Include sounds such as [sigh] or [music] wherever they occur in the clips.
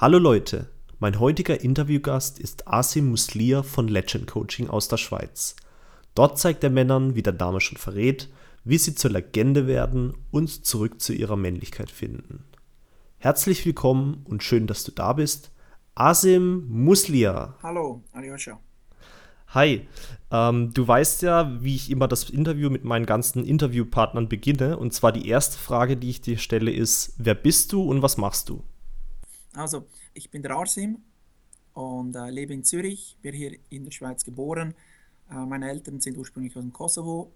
Hallo Leute, mein heutiger Interviewgast ist Asim Muslia von Legend Coaching aus der Schweiz. Dort zeigt er Männern, wie der Name schon verrät, wie sie zur Legende werden und zurück zu ihrer Männlichkeit finden. Herzlich willkommen und schön, dass du da bist. Asim Muslia. Hallo, Alyosha. Hi, ähm, du weißt ja, wie ich immer das Interview mit meinen ganzen Interviewpartnern beginne. Und zwar die erste Frage, die ich dir stelle, ist, wer bist du und was machst du? Also, ich bin der Arsim und äh, lebe in Zürich, bin hier in der Schweiz geboren. Äh, meine Eltern sind ursprünglich aus dem Kosovo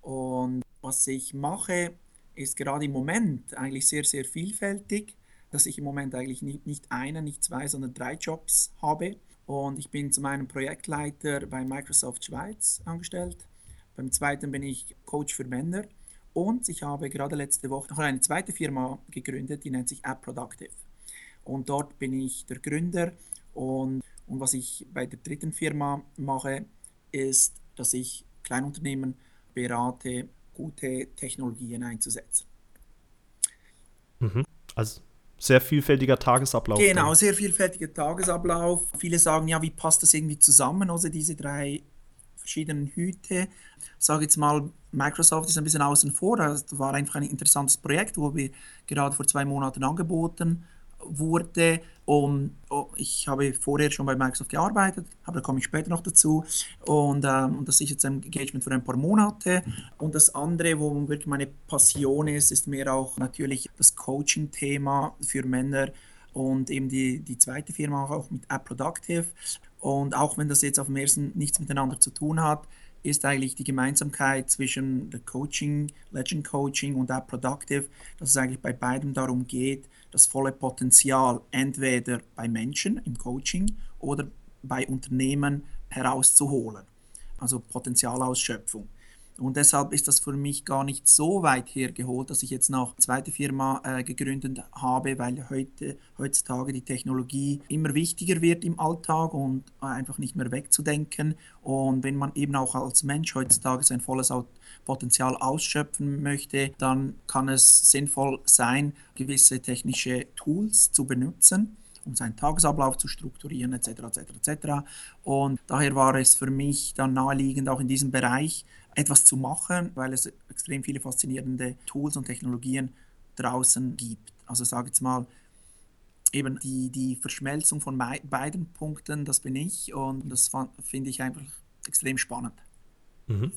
und was ich mache, ist gerade im Moment eigentlich sehr, sehr vielfältig, dass ich im Moment eigentlich nicht, nicht einen, nicht zwei, sondern drei Jobs habe. Und ich bin zum einen Projektleiter bei Microsoft Schweiz angestellt. Beim zweiten bin ich Coach für Männer. Und ich habe gerade letzte Woche noch eine zweite Firma gegründet, die nennt sich App Productive und dort bin ich der Gründer. Und, und was ich bei der dritten Firma mache, ist, dass ich Kleinunternehmen berate, gute Technologien einzusetzen. Mhm. Also sehr vielfältiger Tagesablauf. Genau, sehr vielfältiger Tagesablauf. Viele sagen, ja, wie passt das irgendwie zusammen, also diese drei verschiedenen Hüte. Ich sage jetzt mal, Microsoft ist ein bisschen außen vor. Das war einfach ein interessantes Projekt, wo wir gerade vor zwei Monaten angeboten wurde. Und oh, ich habe vorher schon bei Microsoft gearbeitet, aber da komme ich später noch dazu. Und, ähm, und das ist jetzt ein Engagement für ein paar Monate. Und das andere, wo wirklich meine Passion ist, ist mehr auch natürlich das Coaching-Thema für Männer und eben die, die zweite Firma auch mit App Productive. Und auch wenn das jetzt auf dem ersten nichts miteinander zu tun hat, ist eigentlich die Gemeinsamkeit zwischen der Coaching, Legend Coaching und App Productive, dass es eigentlich bei beidem darum geht, das volle Potenzial entweder bei Menschen im Coaching oder bei Unternehmen herauszuholen. Also Potenzialausschöpfung. Und deshalb ist das für mich gar nicht so weit hergeholt, dass ich jetzt noch eine zweite Firma äh, gegründet habe, weil heute, heutzutage die Technologie immer wichtiger wird im Alltag und einfach nicht mehr wegzudenken. Und wenn man eben auch als Mensch heutzutage sein volles Potenzial ausschöpfen möchte, dann kann es sinnvoll sein, gewisse technische Tools zu benutzen um seinen Tagesablauf zu strukturieren, etc., etc., etc. Und daher war es für mich dann naheliegend, auch in diesem Bereich etwas zu machen, weil es extrem viele faszinierende Tools und Technologien draußen gibt. Also sage jetzt mal, eben die, die Verschmelzung von beiden Punkten, das bin ich und das finde ich einfach extrem spannend. Mhm.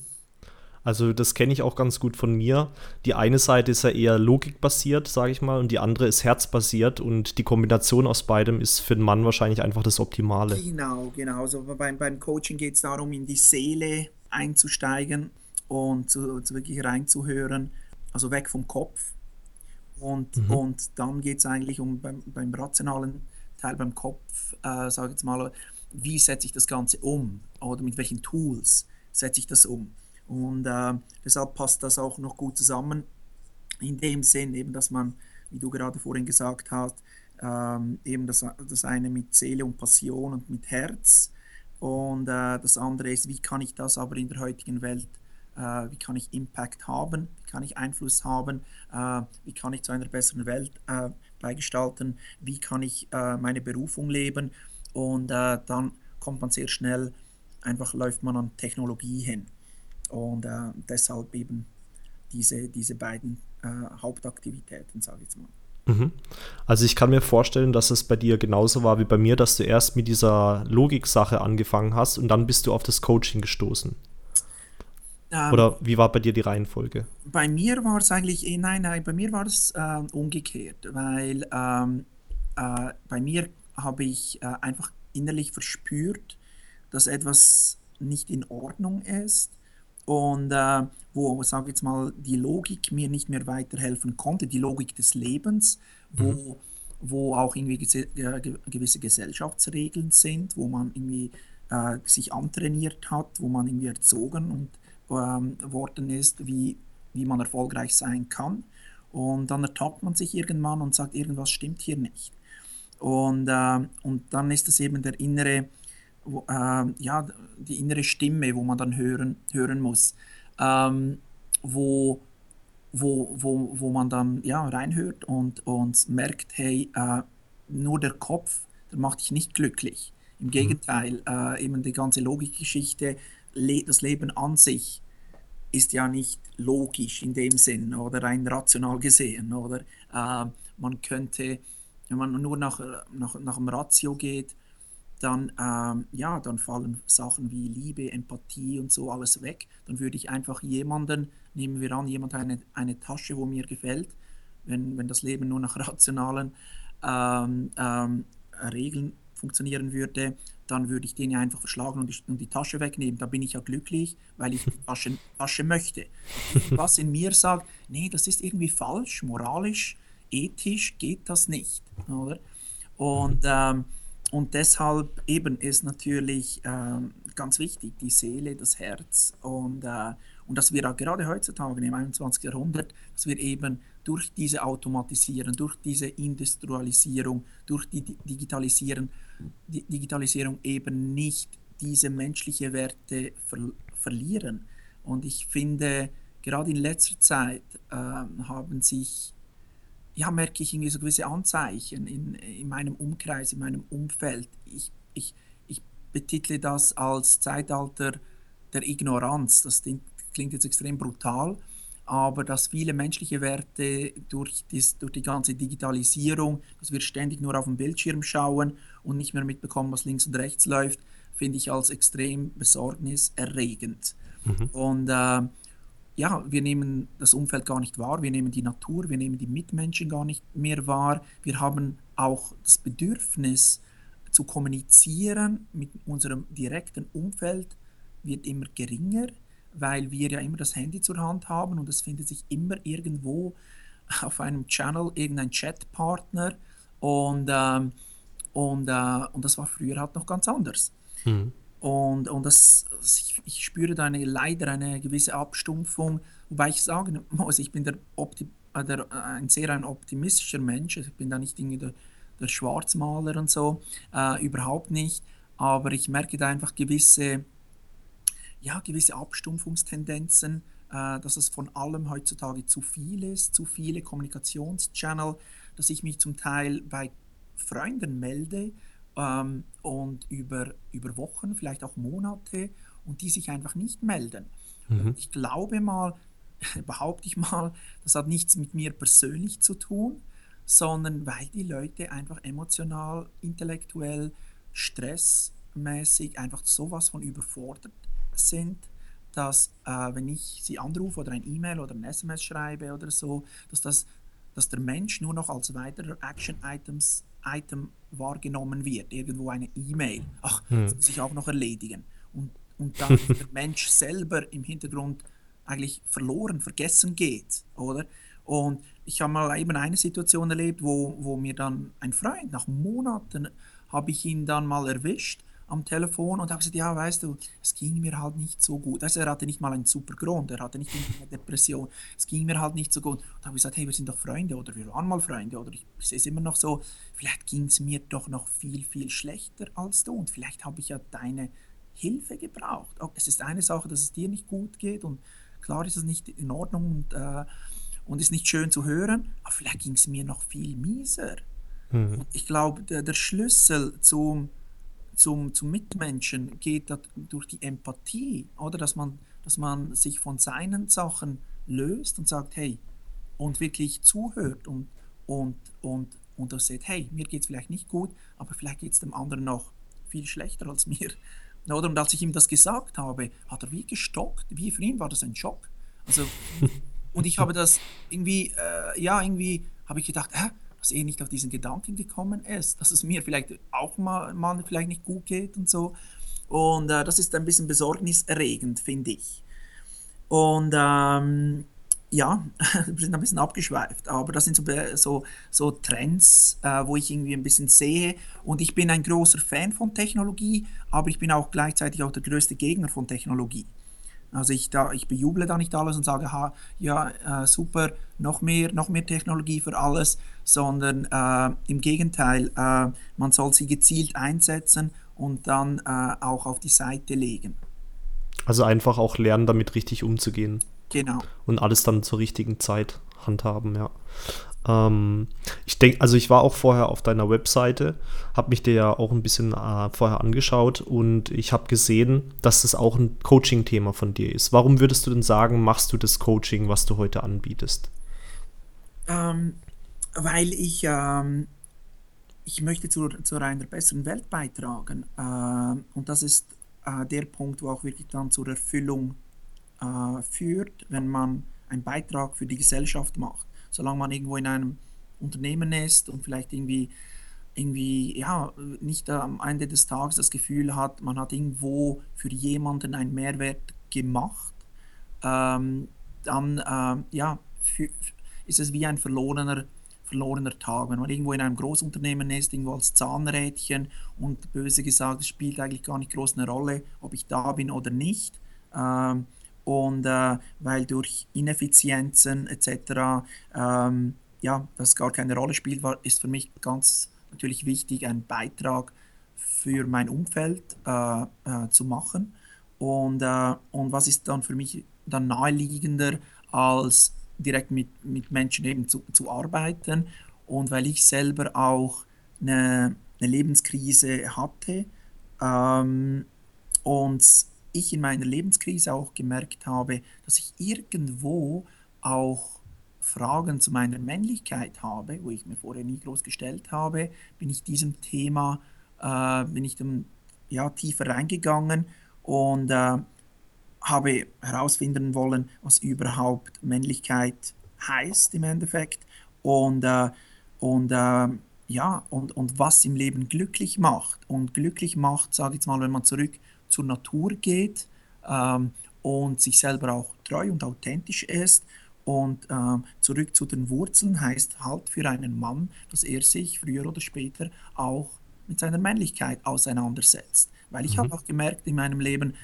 Also das kenne ich auch ganz gut von mir. Die eine Seite ist ja eher logikbasiert, sage ich mal, und die andere ist herzbasiert und die Kombination aus beidem ist für den Mann wahrscheinlich einfach das Optimale. Genau, genau. Also beim, beim Coaching geht es darum, in die Seele einzusteigen und zu, zu wirklich reinzuhören, also weg vom Kopf. Und, mhm. und dann geht es eigentlich um beim, beim rationalen Teil, beim Kopf, äh, sage ich jetzt mal, wie setze ich das Ganze um oder mit welchen Tools setze ich das um. Und äh, deshalb passt das auch noch gut zusammen, in dem Sinn eben, dass man, wie du gerade vorhin gesagt hast, ähm, eben das, das eine mit Seele und Passion und mit Herz und äh, das andere ist, wie kann ich das aber in der heutigen Welt, äh, wie kann ich Impact haben, wie kann ich Einfluss haben, äh, wie kann ich zu einer besseren Welt äh, beigestalten, wie kann ich äh, meine Berufung leben und äh, dann kommt man sehr schnell, einfach läuft man an Technologie hin. Und deshalb eben diese, diese beiden Hauptaktivitäten, sage ich jetzt mal. Mhm. Also ich kann mir vorstellen, dass es bei dir genauso war wie bei mir, dass du erst mit dieser Logik-Sache angefangen hast und dann bist du auf das Coaching gestoßen. Ähm, Oder wie war bei dir die Reihenfolge? Bei mir war es eigentlich, eh, nein, nein, bei mir war es äh, umgekehrt, weil ähm, äh, bei mir habe ich äh, einfach innerlich verspürt, dass etwas nicht in Ordnung ist und äh, wo, sage jetzt mal, die Logik mir nicht mehr weiterhelfen konnte, die Logik des Lebens, wo, mhm. wo auch irgendwie gewisse Gesellschaftsregeln sind, wo man irgendwie äh, sich antrainiert hat, wo man irgendwie erzogen und ähm, worden ist, wie, wie man erfolgreich sein kann. Und dann ertappt man sich irgendwann und sagt, irgendwas stimmt hier nicht. Und, äh, und dann ist es eben der innere wo, äh, ja, die innere Stimme, wo man dann hören, hören muss, ähm, wo, wo, wo, wo man dann ja, reinhört und, und merkt, hey, äh, nur der Kopf, der macht dich nicht glücklich. Im Gegenteil, äh, eben die ganze Logikgeschichte, le das Leben an sich ist ja nicht logisch in dem Sinn oder rein rational gesehen. Oder äh, man könnte, wenn man nur nach, nach, nach dem Ratio geht, dann, ähm, ja, dann fallen Sachen wie Liebe, Empathie und so alles weg. Dann würde ich einfach jemanden, nehmen wir an, jemand eine, eine Tasche, wo mir gefällt, wenn, wenn das Leben nur nach [laughs] rationalen ähm, ähm, Regeln funktionieren würde, dann würde ich den einfach verschlagen und die, und die, Tasche wegnehmen. Da bin ich ja glücklich, weil ich die Tasche, Tasche möchte. Was in mir sagt, nee, das ist irgendwie falsch, moralisch, ethisch geht das nicht. Oder? Und, ähm, und deshalb eben ist natürlich ähm, ganz wichtig die Seele, das Herz und, äh, und dass wir auch gerade heutzutage im 21. Jahrhundert, dass wir eben durch diese Automatisierung, durch diese Industrialisierung, durch die Digitalisierung, die Digitalisierung eben nicht diese menschlichen Werte ver verlieren. Und ich finde, gerade in letzter Zeit äh, haben sich, ja, merke ich irgendwie so gewisse Anzeichen in, in meinem Umkreis, in meinem Umfeld. Ich, ich, ich betitle das als Zeitalter der Ignoranz. Das klingt jetzt extrem brutal, aber dass viele menschliche Werte durch, dies, durch die ganze Digitalisierung, dass wir ständig nur auf den Bildschirm schauen und nicht mehr mitbekommen, was links und rechts läuft, finde ich als extrem besorgniserregend. Mhm. Und äh, ja, wir nehmen das Umfeld gar nicht wahr, wir nehmen die Natur, wir nehmen die Mitmenschen gar nicht mehr wahr. Wir haben auch das Bedürfnis zu kommunizieren mit unserem direkten Umfeld wird immer geringer weil wir ja immer das Handy zur Hand haben und es findet sich immer irgendwo auf einem Channel irgendein Chatpartner und, ähm, und, äh, und das war früher halt noch ganz anders. Mhm. Und, und das, ich, ich, spüre da eine, leider eine gewisse Abstumpfung, wobei ich sagen muss, ich bin der Opti äh, der, äh, ein sehr ein optimistischer Mensch, ich bin da nicht irgendwie der, der Schwarzmaler und so, äh, überhaupt nicht, aber ich merke da einfach gewisse ja, gewisse Abstumpfungstendenzen, äh, dass es von allem heutzutage zu viel ist, zu viele Kommunikationschannel, dass ich mich zum Teil bei Freunden melde ähm, und über, über Wochen, vielleicht auch Monate und die sich einfach nicht melden. Mhm. Ich glaube mal, [laughs] behaupte ich mal, das hat nichts mit mir persönlich zu tun, sondern weil die Leute einfach emotional, intellektuell, stressmäßig einfach sowas von überfordert sind, dass äh, wenn ich sie anrufe oder ein E-Mail oder ein SMS schreibe oder so, dass, das, dass der Mensch nur noch als weiterer Action-Items Item wahrgenommen wird. Irgendwo eine E-Mail. Ach, hm. das muss ich auch noch erledigen. Und, und dann der Mensch selber im Hintergrund eigentlich verloren, vergessen geht, oder? Und ich habe mal eben eine Situation erlebt, wo, wo mir dann ein Freund, nach Monaten habe ich ihn dann mal erwischt am Telefon und habe gesagt, ja, weißt du, es ging mir halt nicht so gut. Also er hatte nicht mal einen super Grund, er hatte nicht eine Depression, es ging mir halt nicht so gut. Und habe gesagt, hey, wir sind doch Freunde oder wir waren mal Freunde oder ich, ich sehe es immer noch so, vielleicht ging es mir doch noch viel, viel schlechter als du und vielleicht habe ich ja deine Hilfe gebraucht. Oh, es ist eine Sache, dass es dir nicht gut geht und klar ist es nicht in Ordnung und, äh, und ist nicht schön zu hören, aber vielleicht ging es mir noch viel mieser. Mhm. Ich glaube, der, der Schlüssel zum zum, zum Mitmenschen geht durch die Empathie, oder? Dass man, dass man sich von seinen Sachen löst und sagt, hey, und wirklich zuhört und, und, und, und das sieht, hey, mir geht es vielleicht nicht gut, aber vielleicht geht es dem anderen noch viel schlechter als mir. Oder? Und als ich ihm das gesagt habe, hat er wie gestockt, wie für ihn war das ein Schock. Also, und ich habe das irgendwie, äh, ja, irgendwie habe ich gedacht, hä, dass er nicht auf diesen Gedanken gekommen ist, dass es mir vielleicht auch mal, mal vielleicht nicht gut geht und so. Und äh, das ist ein bisschen besorgniserregend, finde ich. Und ähm, ja, [laughs] wir sind ein bisschen abgeschweift, aber das sind so, so, so Trends, äh, wo ich irgendwie ein bisschen sehe. Und ich bin ein großer Fan von Technologie, aber ich bin auch gleichzeitig auch der größte Gegner von Technologie. Also ich, da, ich bejuble da nicht alles und sage, ha, ja, äh, super, noch mehr, noch mehr Technologie für alles, sondern äh, im Gegenteil, äh, man soll sie gezielt einsetzen und dann äh, auch auf die Seite legen. Also einfach auch lernen, damit richtig umzugehen. Genau. Und alles dann zur richtigen Zeit handhaben, ja. Ähm, ich denke, also ich war auch vorher auf deiner Webseite, habe mich dir ja auch ein bisschen äh, vorher angeschaut und ich habe gesehen, dass das auch ein Coaching-Thema von dir ist. Warum würdest du denn sagen, machst du das Coaching, was du heute anbietest? Ähm, weil ich, ähm, ich möchte zu, zu einer besseren Welt beitragen. Äh, und das ist äh, der Punkt, wo auch wirklich dann zur Erfüllung äh, führt, wenn man einen Beitrag für die Gesellschaft macht solange man irgendwo in einem Unternehmen ist und vielleicht irgendwie, irgendwie ja, nicht am Ende des Tages das Gefühl hat, man hat irgendwo für jemanden einen Mehrwert gemacht, ähm, dann äh, ja, für, ist es wie ein verlorener, verlorener Tag. Wenn man irgendwo in einem Großunternehmen ist, irgendwo als Zahnrädchen und böse gesagt, es spielt eigentlich gar nicht groß eine Rolle, ob ich da bin oder nicht. Ähm, und äh, weil durch Ineffizienzen etc. Ähm, ja, das gar keine Rolle spielt, war, ist für mich ganz natürlich wichtig, einen Beitrag für mein Umfeld äh, äh, zu machen. Und, äh, und was ist dann für mich dann naheliegender, als direkt mit, mit Menschen eben zu, zu arbeiten. Und weil ich selber auch eine, eine Lebenskrise hatte ähm, und ich in meiner Lebenskrise auch gemerkt habe, dass ich irgendwo auch Fragen zu meiner Männlichkeit habe, wo ich mir vorher nie groß gestellt habe, bin ich diesem Thema, äh, bin ich dem, ja, tiefer reingegangen und äh, habe herausfinden wollen, was überhaupt Männlichkeit heißt im Endeffekt und, äh, und äh, ja, und, und was im Leben glücklich macht. Und glücklich macht, sage ich jetzt mal, wenn man zurück zur Natur geht ähm, und sich selber auch treu und authentisch ist. Und ähm, zurück zu den Wurzeln heißt halt für einen Mann, dass er sich früher oder später auch mit seiner Männlichkeit auseinandersetzt. Weil ich mhm. habe auch gemerkt in meinem Leben,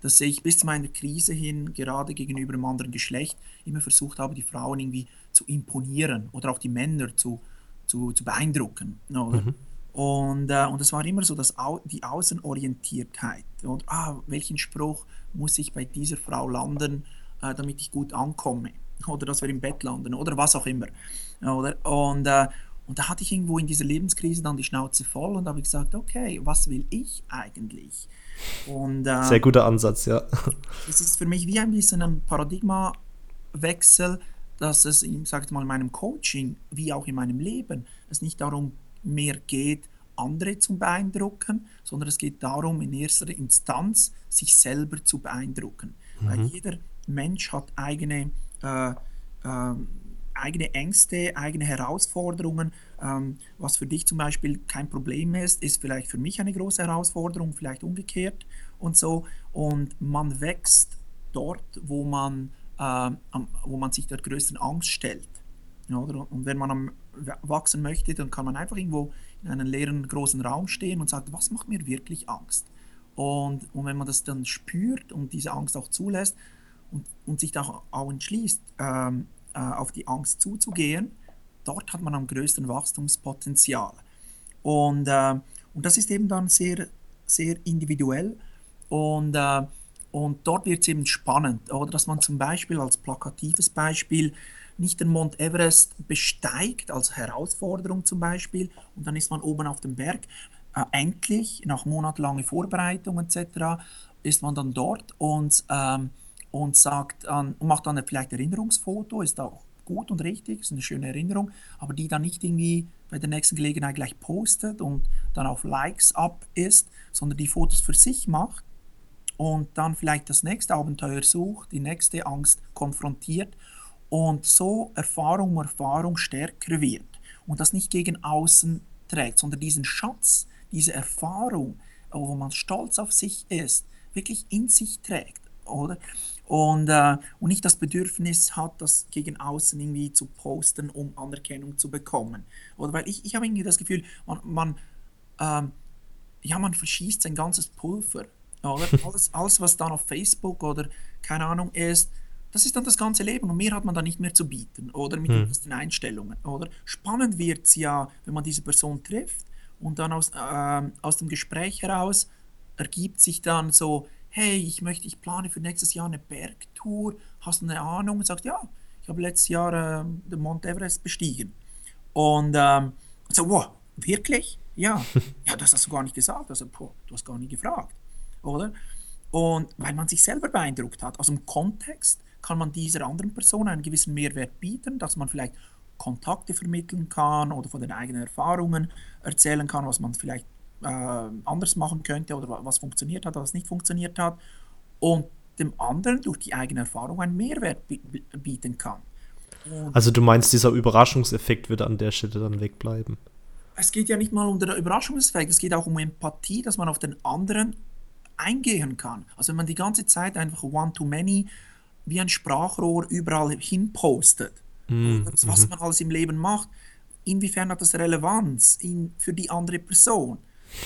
dass ich bis zu meiner Krise hin, gerade gegenüber dem anderen Geschlecht, immer versucht habe, die Frauen irgendwie zu imponieren oder auch die Männer zu, zu, zu beeindrucken. Oder? Mhm. Und, äh, und es war immer so, dass au die Außenorientiertheit und ah, welchen Spruch muss ich bei dieser Frau landen, äh, damit ich gut ankomme [laughs] oder dass wir im Bett landen oder was auch immer. Oder? Und, äh, und da hatte ich irgendwo in dieser Lebenskrise dann die Schnauze voll und habe gesagt, okay, was will ich eigentlich? Und, äh, Sehr guter Ansatz, ja. [laughs] Es ist für mich wie ein bisschen ein Paradigmawechsel, dass es, ich mal, in meinem Coaching wie auch in meinem Leben es nicht darum mehr geht, andere zu beeindrucken, sondern es geht darum, in erster Instanz sich selber zu beeindrucken. Mhm. Weil jeder Mensch hat eigene, äh, äh, eigene Ängste, eigene Herausforderungen. Ähm, was für dich zum Beispiel kein Problem ist, ist vielleicht für mich eine große Herausforderung, vielleicht umgekehrt und so. Und man wächst dort, wo man, äh, wo man sich der größten Angst stellt. Oder? Und wenn man am wachsen möchte, dann kann man einfach irgendwo in einem leeren großen Raum stehen und sagt, was macht mir wirklich Angst? Und, und wenn man das dann spürt und diese Angst auch zulässt und, und sich auch, auch entschließt, ähm, äh, auf die Angst zuzugehen, dort hat man am größten Wachstumspotenzial. Und, äh, und das ist eben dann sehr, sehr individuell und, äh, und dort wird es eben spannend, oder dass man zum Beispiel als plakatives Beispiel nicht den Mount Everest besteigt, als Herausforderung zum Beispiel, und dann ist man oben auf dem Berg. Äh, endlich, nach monatelanger Vorbereitung etc., ist man dann dort und, ähm, und sagt an, und macht dann vielleicht Erinnerungsfoto, ist auch gut und richtig, ist eine schöne Erinnerung, aber die dann nicht irgendwie bei der nächsten Gelegenheit gleich postet und dann auf Likes ab ist, sondern die Fotos für sich macht und dann vielleicht das nächste Abenteuer sucht, die nächste Angst konfrontiert und so Erfahrung um Erfahrung stärker wird und das nicht gegen außen trägt, sondern diesen Schatz, diese Erfahrung, wo man stolz auf sich ist, wirklich in sich trägt, oder? Und, äh, und nicht das Bedürfnis hat, das gegen außen irgendwie zu posten, um Anerkennung zu bekommen. Oder weil ich, ich habe irgendwie das Gefühl, man, man, ähm, ja, man verschießt sein ganzes Pulver. Oder? [laughs] Alles, alles, was dann auf Facebook oder keine Ahnung ist, das ist dann das ganze Leben und mehr hat man dann nicht mehr zu bieten oder mit hm. den Einstellungen. Oder? Spannend wird es ja, wenn man diese Person trifft und dann aus, äh, aus dem Gespräch heraus ergibt sich dann so, hey, ich möchte, ich plane für nächstes Jahr eine Bergtour, hast du eine Ahnung? Und sagt, ja, ich habe letztes Jahr äh, den Mount Everest bestiegen. Und ähm, so, wow, wirklich? Ja, [laughs] ja, das hast du gar nicht gesagt. Also, boah, du hast gar nicht gefragt, oder? Und weil man sich selber beeindruckt hat. Also im Kontext kann man dieser anderen Person einen gewissen Mehrwert bieten, dass man vielleicht Kontakte vermitteln kann oder von den eigenen Erfahrungen erzählen kann, was man vielleicht äh, anders machen könnte oder was funktioniert hat, was nicht funktioniert hat. Und dem anderen durch die eigene Erfahrung einen Mehrwert bieten kann. Und also du meinst, dieser Überraschungseffekt wird an der Stelle dann wegbleiben? Es geht ja nicht mal um den Überraschungseffekt, es geht auch um Empathie, dass man auf den anderen eingehen kann. Also wenn man die ganze Zeit einfach one-to-many wie ein Sprachrohr überall hin postet, mm, was mm man alles im Leben macht, inwiefern hat das Relevanz in, für die andere Person?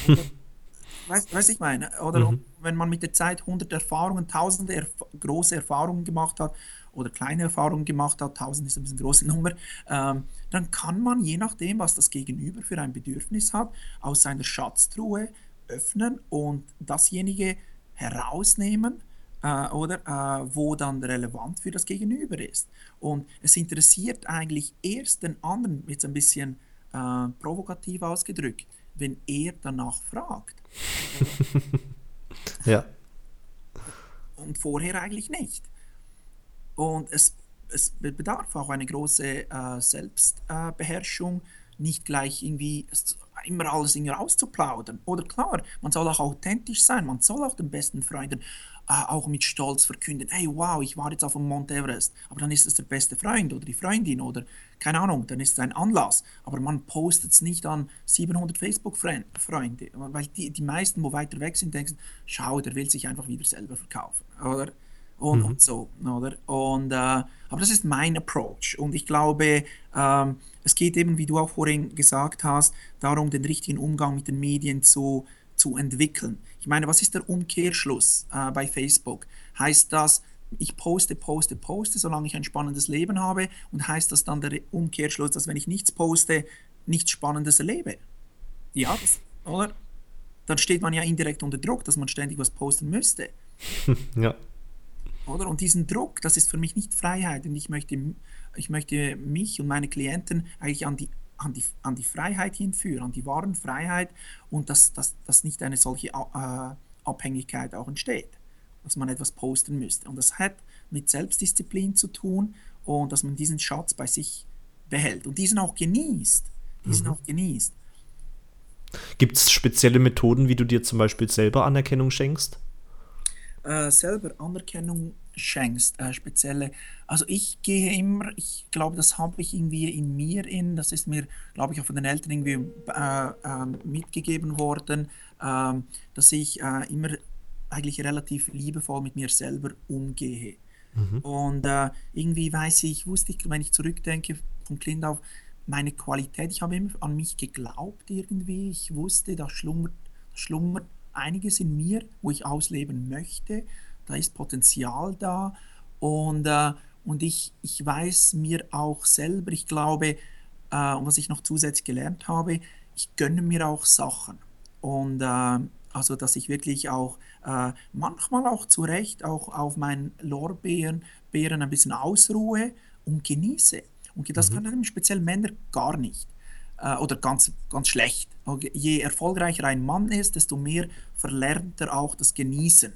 [laughs] weißt du, ich meine? Oder mhm. wenn man mit der Zeit hunderte Erfahrungen, tausende erf große Erfahrungen gemacht hat oder kleine Erfahrungen gemacht hat, tausend ist ein bisschen eine große Nummer, ähm, dann kann man je nachdem, was das Gegenüber für ein Bedürfnis hat, aus seiner Schatztruhe öffnen und dasjenige herausnehmen, äh, oder äh, wo dann relevant für das Gegenüber ist. Und es interessiert eigentlich erst den anderen, jetzt ein bisschen äh, provokativ ausgedrückt, wenn er danach fragt. [laughs] ja. Und vorher eigentlich nicht. Und es, es bedarf auch eine große äh, Selbstbeherrschung, nicht gleich irgendwie immer alles irgendwie rauszuplaudern. Oder klar, man soll auch authentisch sein, man soll auch den besten Freunden auch mit Stolz verkünden, hey wow, ich war jetzt auf dem Mount Everest, aber dann ist es der beste Freund oder die Freundin oder keine Ahnung, dann ist es ein Anlass, aber man postet es nicht an 700 Facebook-Freunde, weil die, die meisten, wo weiter weg sind, denken, schau, der will sich einfach wieder selber verkaufen, oder? Und, mhm. und so, oder? Und, äh, aber das ist mein Approach und ich glaube, ähm, es geht eben, wie du auch vorhin gesagt hast, darum, den richtigen Umgang mit den Medien zu zu entwickeln. Ich meine, was ist der Umkehrschluss äh, bei Facebook? Heißt das, ich poste, poste, poste, solange ich ein spannendes Leben habe? Und heißt das dann der Umkehrschluss, dass wenn ich nichts poste, nichts Spannendes erlebe? Ja, das, oder? Dann steht man ja indirekt unter Druck, dass man ständig was posten müsste. [laughs] ja. Oder? Und diesen Druck, das ist für mich nicht Freiheit. Und ich möchte, ich möchte mich und meine Klienten eigentlich an die an die, an die Freiheit hinführen, an die wahren Freiheit und dass, dass, dass nicht eine solche äh, Abhängigkeit auch entsteht, dass man etwas posten müsste. Und das hat mit Selbstdisziplin zu tun und dass man diesen Schatz bei sich behält und diesen auch genießt. Diesen mhm. auch genießt. Gibt es spezielle Methoden, wie du dir zum Beispiel selber Anerkennung schenkst? Äh, selber Anerkennung schenkst, äh, spezielle. Also ich gehe immer, ich glaube, das habe ich irgendwie in mir in, das ist mir, glaube ich, auch von den Eltern irgendwie äh, äh, mitgegeben worden, ähm, dass ich äh, immer eigentlich relativ liebevoll mit mir selber umgehe. Mhm. Und äh, irgendwie weiß ich, wusste ich, wenn ich zurückdenke von Kind auf, meine Qualität, ich habe immer an mich geglaubt irgendwie, ich wusste, da schlummert, schlummert einiges in mir, wo ich ausleben möchte da ist Potenzial da und, äh, und ich, ich weiß mir auch selber, ich glaube, äh, und was ich noch zusätzlich gelernt habe, ich gönne mir auch Sachen und äh, also dass ich wirklich auch äh, manchmal auch zu Recht auch auf meinen Lorbeeren Beeren ein bisschen ausruhe und genieße. Und das mhm. können speziell Männer gar nicht äh, oder ganz, ganz schlecht. Je erfolgreicher ein Mann ist, desto mehr verlernt er auch das Genießen.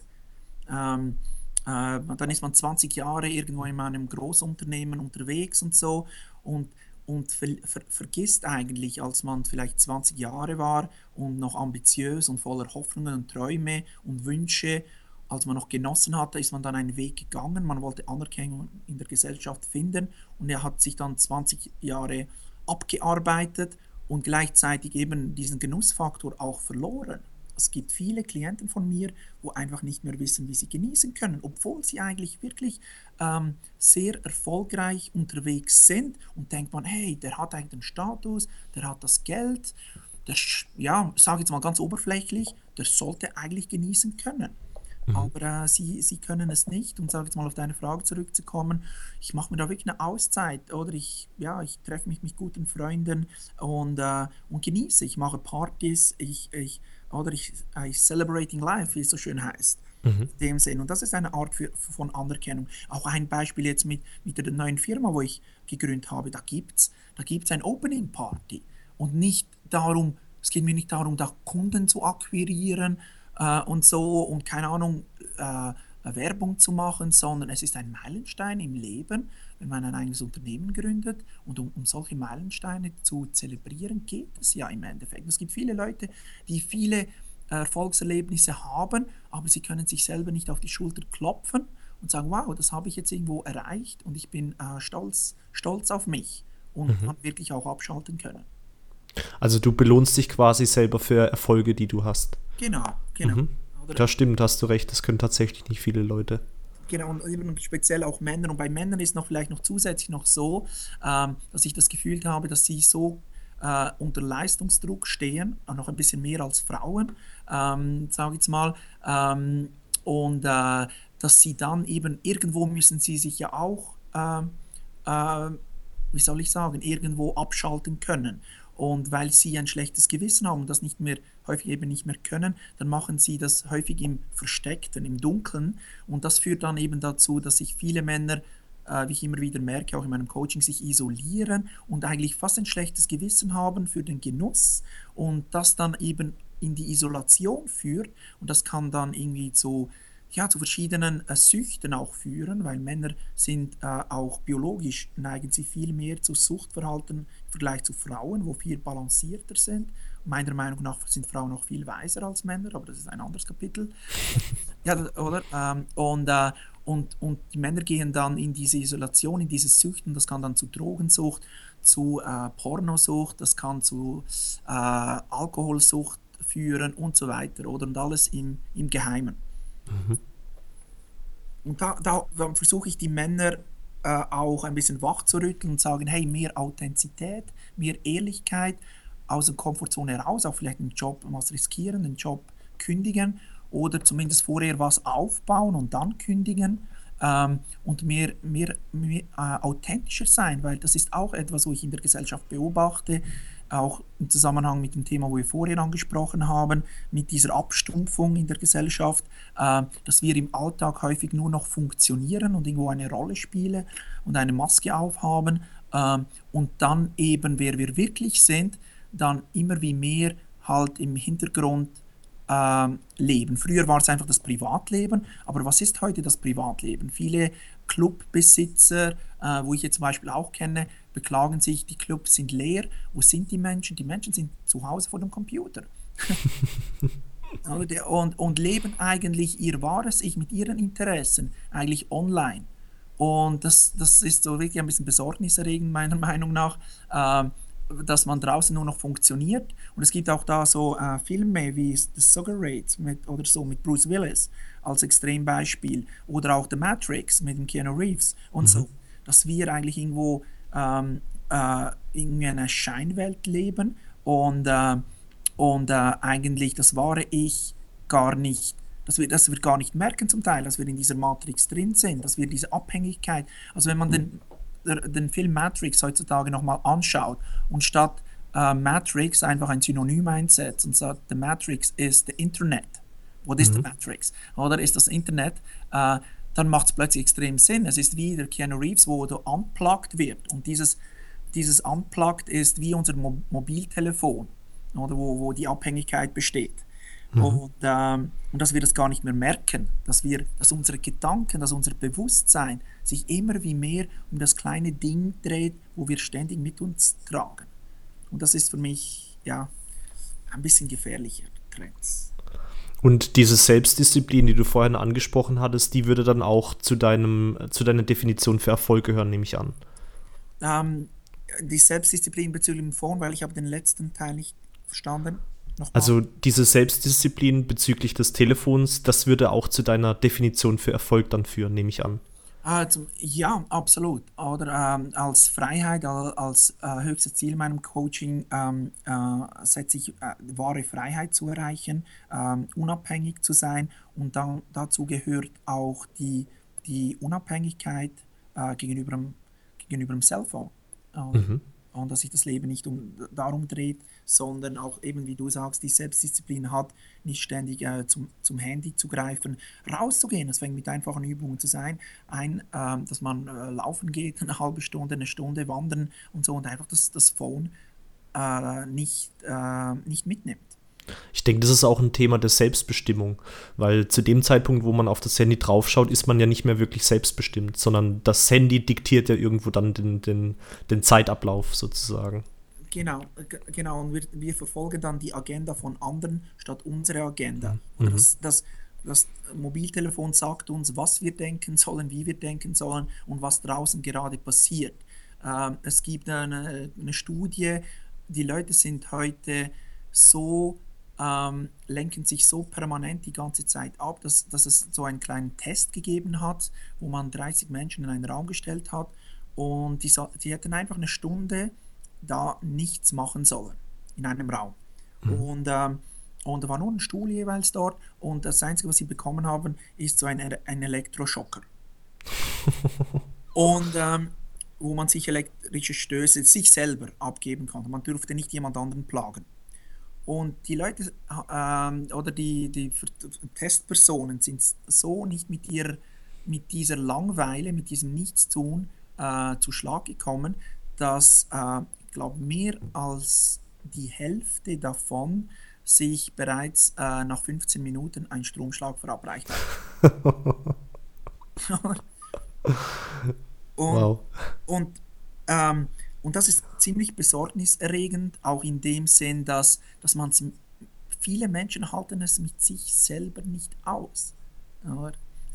Ähm, äh, dann ist man 20 Jahre irgendwo in einem Großunternehmen unterwegs und so und, und ver, ver, vergisst eigentlich, als man vielleicht 20 Jahre war und noch ambitiös und voller Hoffnungen und Träume und Wünsche, als man noch genossen hatte, ist man dann einen Weg gegangen. Man wollte Anerkennung in der Gesellschaft finden und er hat sich dann 20 Jahre abgearbeitet und gleichzeitig eben diesen Genussfaktor auch verloren es gibt viele Klienten von mir, wo einfach nicht mehr wissen, wie sie genießen können, obwohl sie eigentlich wirklich ähm, sehr erfolgreich unterwegs sind und denkt man, hey, der hat eigentlich den Status, der hat das Geld, der, ja, sage jetzt mal ganz oberflächlich, der sollte eigentlich genießen können. Mhm. Aber äh, sie, sie können es nicht. Und sage jetzt mal auf deine Frage zurückzukommen, ich mache mir da wirklich eine Auszeit. Oder ich, ja, ich treffe mich mit guten Freunden und, äh, und genieße. Ich mache Partys, ich, ich, oder ich, äh, ich celebrating life, wie es so schön heißt. Mhm. In dem Sinn. Und das ist eine Art für, von Anerkennung. Auch ein Beispiel jetzt mit, mit der neuen Firma, wo ich gegründet habe. Da gibt es da gibt's ein Opening Party. Und nicht darum, es geht mir nicht darum, da Kunden zu akquirieren, äh, und so und keine Ahnung, äh, Werbung zu machen, sondern es ist ein Meilenstein im Leben, wenn man ein eigenes Unternehmen gründet. Und um, um solche Meilensteine zu zelebrieren, geht es ja im Endeffekt. Es gibt viele Leute, die viele Erfolgserlebnisse haben, aber sie können sich selber nicht auf die Schulter klopfen und sagen, wow, das habe ich jetzt irgendwo erreicht und ich bin äh, stolz, stolz auf mich und mhm. wirklich auch abschalten können. Also du belohnst dich quasi selber für Erfolge, die du hast. Genau, genau. Mhm. Das stimmt, hast du recht, das können tatsächlich nicht viele Leute. Genau, und eben speziell auch Männer. Und bei Männern ist noch vielleicht noch zusätzlich noch so, ähm, dass ich das Gefühl habe, dass sie so äh, unter Leistungsdruck stehen, auch noch ein bisschen mehr als Frauen, ähm, sage ich jetzt mal. Ähm, und äh, dass sie dann eben irgendwo müssen sie sich ja auch, äh, äh wie soll ich sagen, irgendwo abschalten können. Und weil sie ein schlechtes Gewissen haben und das nicht mehr, häufig eben nicht mehr können, dann machen sie das häufig im Versteckten, im Dunkeln. Und das führt dann eben dazu, dass sich viele Männer, äh, wie ich immer wieder merke, auch in meinem Coaching, sich isolieren und eigentlich fast ein schlechtes Gewissen haben für den Genuss und das dann eben in die Isolation führt. Und das kann dann irgendwie zu ja, zu verschiedenen äh, Süchten auch führen, weil Männer sind äh, auch biologisch, neigen sie viel mehr zu Suchtverhalten Vergleich zu Frauen, wo viel balancierter sind. Meiner Meinung nach sind Frauen auch viel weiser als Männer, aber das ist ein anderes Kapitel. [laughs] ja, oder? Ähm, und, äh, und, und die Männer gehen dann in diese Isolation, in diese Süchten, das kann dann zu Drogensucht, zu äh, Pornosucht, das kann zu äh, Alkoholsucht führen und so weiter, oder? Und alles im, im Geheimen. Mhm. Und da, da versuche ich die Männer äh, auch ein bisschen wach zu rütteln und sagen, hey, mehr Authentizität, mehr Ehrlichkeit, aus der Komfortzone heraus, auch vielleicht einen Job was riskieren, den Job kündigen oder zumindest vorher was aufbauen und dann kündigen ähm, und mehr, mehr, mehr äh, authentischer sein, weil das ist auch etwas, was ich in der Gesellschaft beobachte auch im Zusammenhang mit dem Thema, wo wir vorher angesprochen haben, mit dieser Abstumpfung in der Gesellschaft, äh, dass wir im Alltag häufig nur noch funktionieren und irgendwo eine Rolle spielen und eine Maske aufhaben äh, und dann eben, wer wir wirklich sind, dann immer wie mehr halt im Hintergrund äh, leben. Früher war es einfach das Privatleben, aber was ist heute das Privatleben? Viele Clubbesitzer, äh, wo ich jetzt zum Beispiel auch kenne, beklagen sich, die Clubs sind leer. Wo sind die Menschen? Die Menschen sind zu Hause vor dem Computer. [laughs] und, und leben eigentlich ihr wahres Ich mit ihren Interessen, eigentlich online. Und das, das ist so wirklich ein bisschen besorgniserregend, meiner [laughs] Meinung nach, äh, dass man draußen nur noch funktioniert. Und es gibt auch da so äh, Filme wie The Sugar Rate mit, oder so mit Bruce Willis als Extrembeispiel oder auch The Matrix mit dem Keanu Reeves und mhm. so, dass wir eigentlich irgendwo ähm, äh, in einer Scheinwelt leben und, äh, und äh, eigentlich das wahre Ich gar nicht, dass wir, dass wir gar nicht merken zum Teil, dass wir in dieser Matrix drin sind, dass wir diese Abhängigkeit, also wenn man den, den Film Matrix heutzutage nochmal anschaut und statt äh, Matrix einfach ein Synonym einsetzt und sagt, the Matrix is the Internet. What is mhm. the Matrix? Oder ist das Internet? Äh, dann macht es plötzlich extrem Sinn. Es ist wie der Keanu Reeves, wo du unplugged wird. Und dieses, dieses unplugged ist wie unser Mo Mobiltelefon, oder wo, wo die Abhängigkeit besteht. Mhm. Und, ähm, und dass wir das gar nicht mehr merken, dass, wir, dass unsere Gedanken, dass unser Bewusstsein sich immer wie mehr um das kleine Ding dreht, wo wir ständig mit uns tragen. Und das ist für mich ja ein bisschen gefährlicher Trends. Und diese Selbstdisziplin, die du vorhin angesprochen hattest, die würde dann auch zu, deinem, zu deiner Definition für Erfolg gehören, nehme ich an. Ähm, die Selbstdisziplin bezüglich dem Phone, weil ich habe den letzten Teil nicht verstanden. Nochmal. Also diese Selbstdisziplin bezüglich des Telefons, das würde auch zu deiner Definition für Erfolg dann führen, nehme ich an. Äh, zum, ja, absolut. Oder ähm, als Freiheit, als äh, höchstes Ziel meinem Coaching ähm, äh, setze ich äh, wahre Freiheit zu erreichen, ähm, unabhängig zu sein und dann, dazu gehört auch die, die Unabhängigkeit äh, gegenüber, dem, gegenüber dem Cellphone. Mhm und dass sich das Leben nicht um, darum dreht, sondern auch eben, wie du sagst, die Selbstdisziplin hat, nicht ständig äh, zum, zum Handy zu greifen, rauszugehen. Das fängt mit einfachen Übungen zu sein, ein, äh, dass man äh, laufen geht, [laughs] eine halbe Stunde, eine Stunde wandern und so und einfach das, das Phone äh, nicht, äh, nicht mitnimmt. Ich denke, das ist auch ein Thema der Selbstbestimmung, weil zu dem Zeitpunkt, wo man auf das Handy draufschaut, ist man ja nicht mehr wirklich selbstbestimmt, sondern das Handy diktiert ja irgendwo dann den, den, den Zeitablauf sozusagen. Genau, genau. Und wir, wir, verfolgen dann die Agenda von anderen statt unsere Agenda. Mhm. Das, das, das Mobiltelefon sagt uns, was wir denken sollen, wie wir denken sollen und was draußen gerade passiert. Ähm, es gibt eine, eine Studie, die Leute sind heute so ähm, lenken sich so permanent die ganze Zeit ab, dass, dass es so einen kleinen Test gegeben hat, wo man 30 Menschen in einen Raum gestellt hat und die, die hätten einfach eine Stunde da nichts machen sollen in einem Raum. Mhm. Und, ähm, und da war nur ein Stuhl jeweils dort und das Einzige, was sie bekommen haben, ist so ein, ein Elektroschocker. [laughs] und ähm, wo man sich elektrische Stöße sich selber abgeben kann. Man dürfte nicht jemand anderen plagen. Und die Leute ähm, oder die, die Testpersonen sind so nicht mit, ihr, mit dieser Langeweile, mit diesem Nichtstun äh, zu Schlag gekommen, dass, äh, ich glaube, mehr als die Hälfte davon sich bereits äh, nach 15 Minuten einen Stromschlag verabreicht hat. [laughs] [laughs] und, wow. und ähm, und das ist ziemlich besorgniserregend, auch in dem Sinn, dass, dass man viele Menschen halten es mit sich selber nicht aus.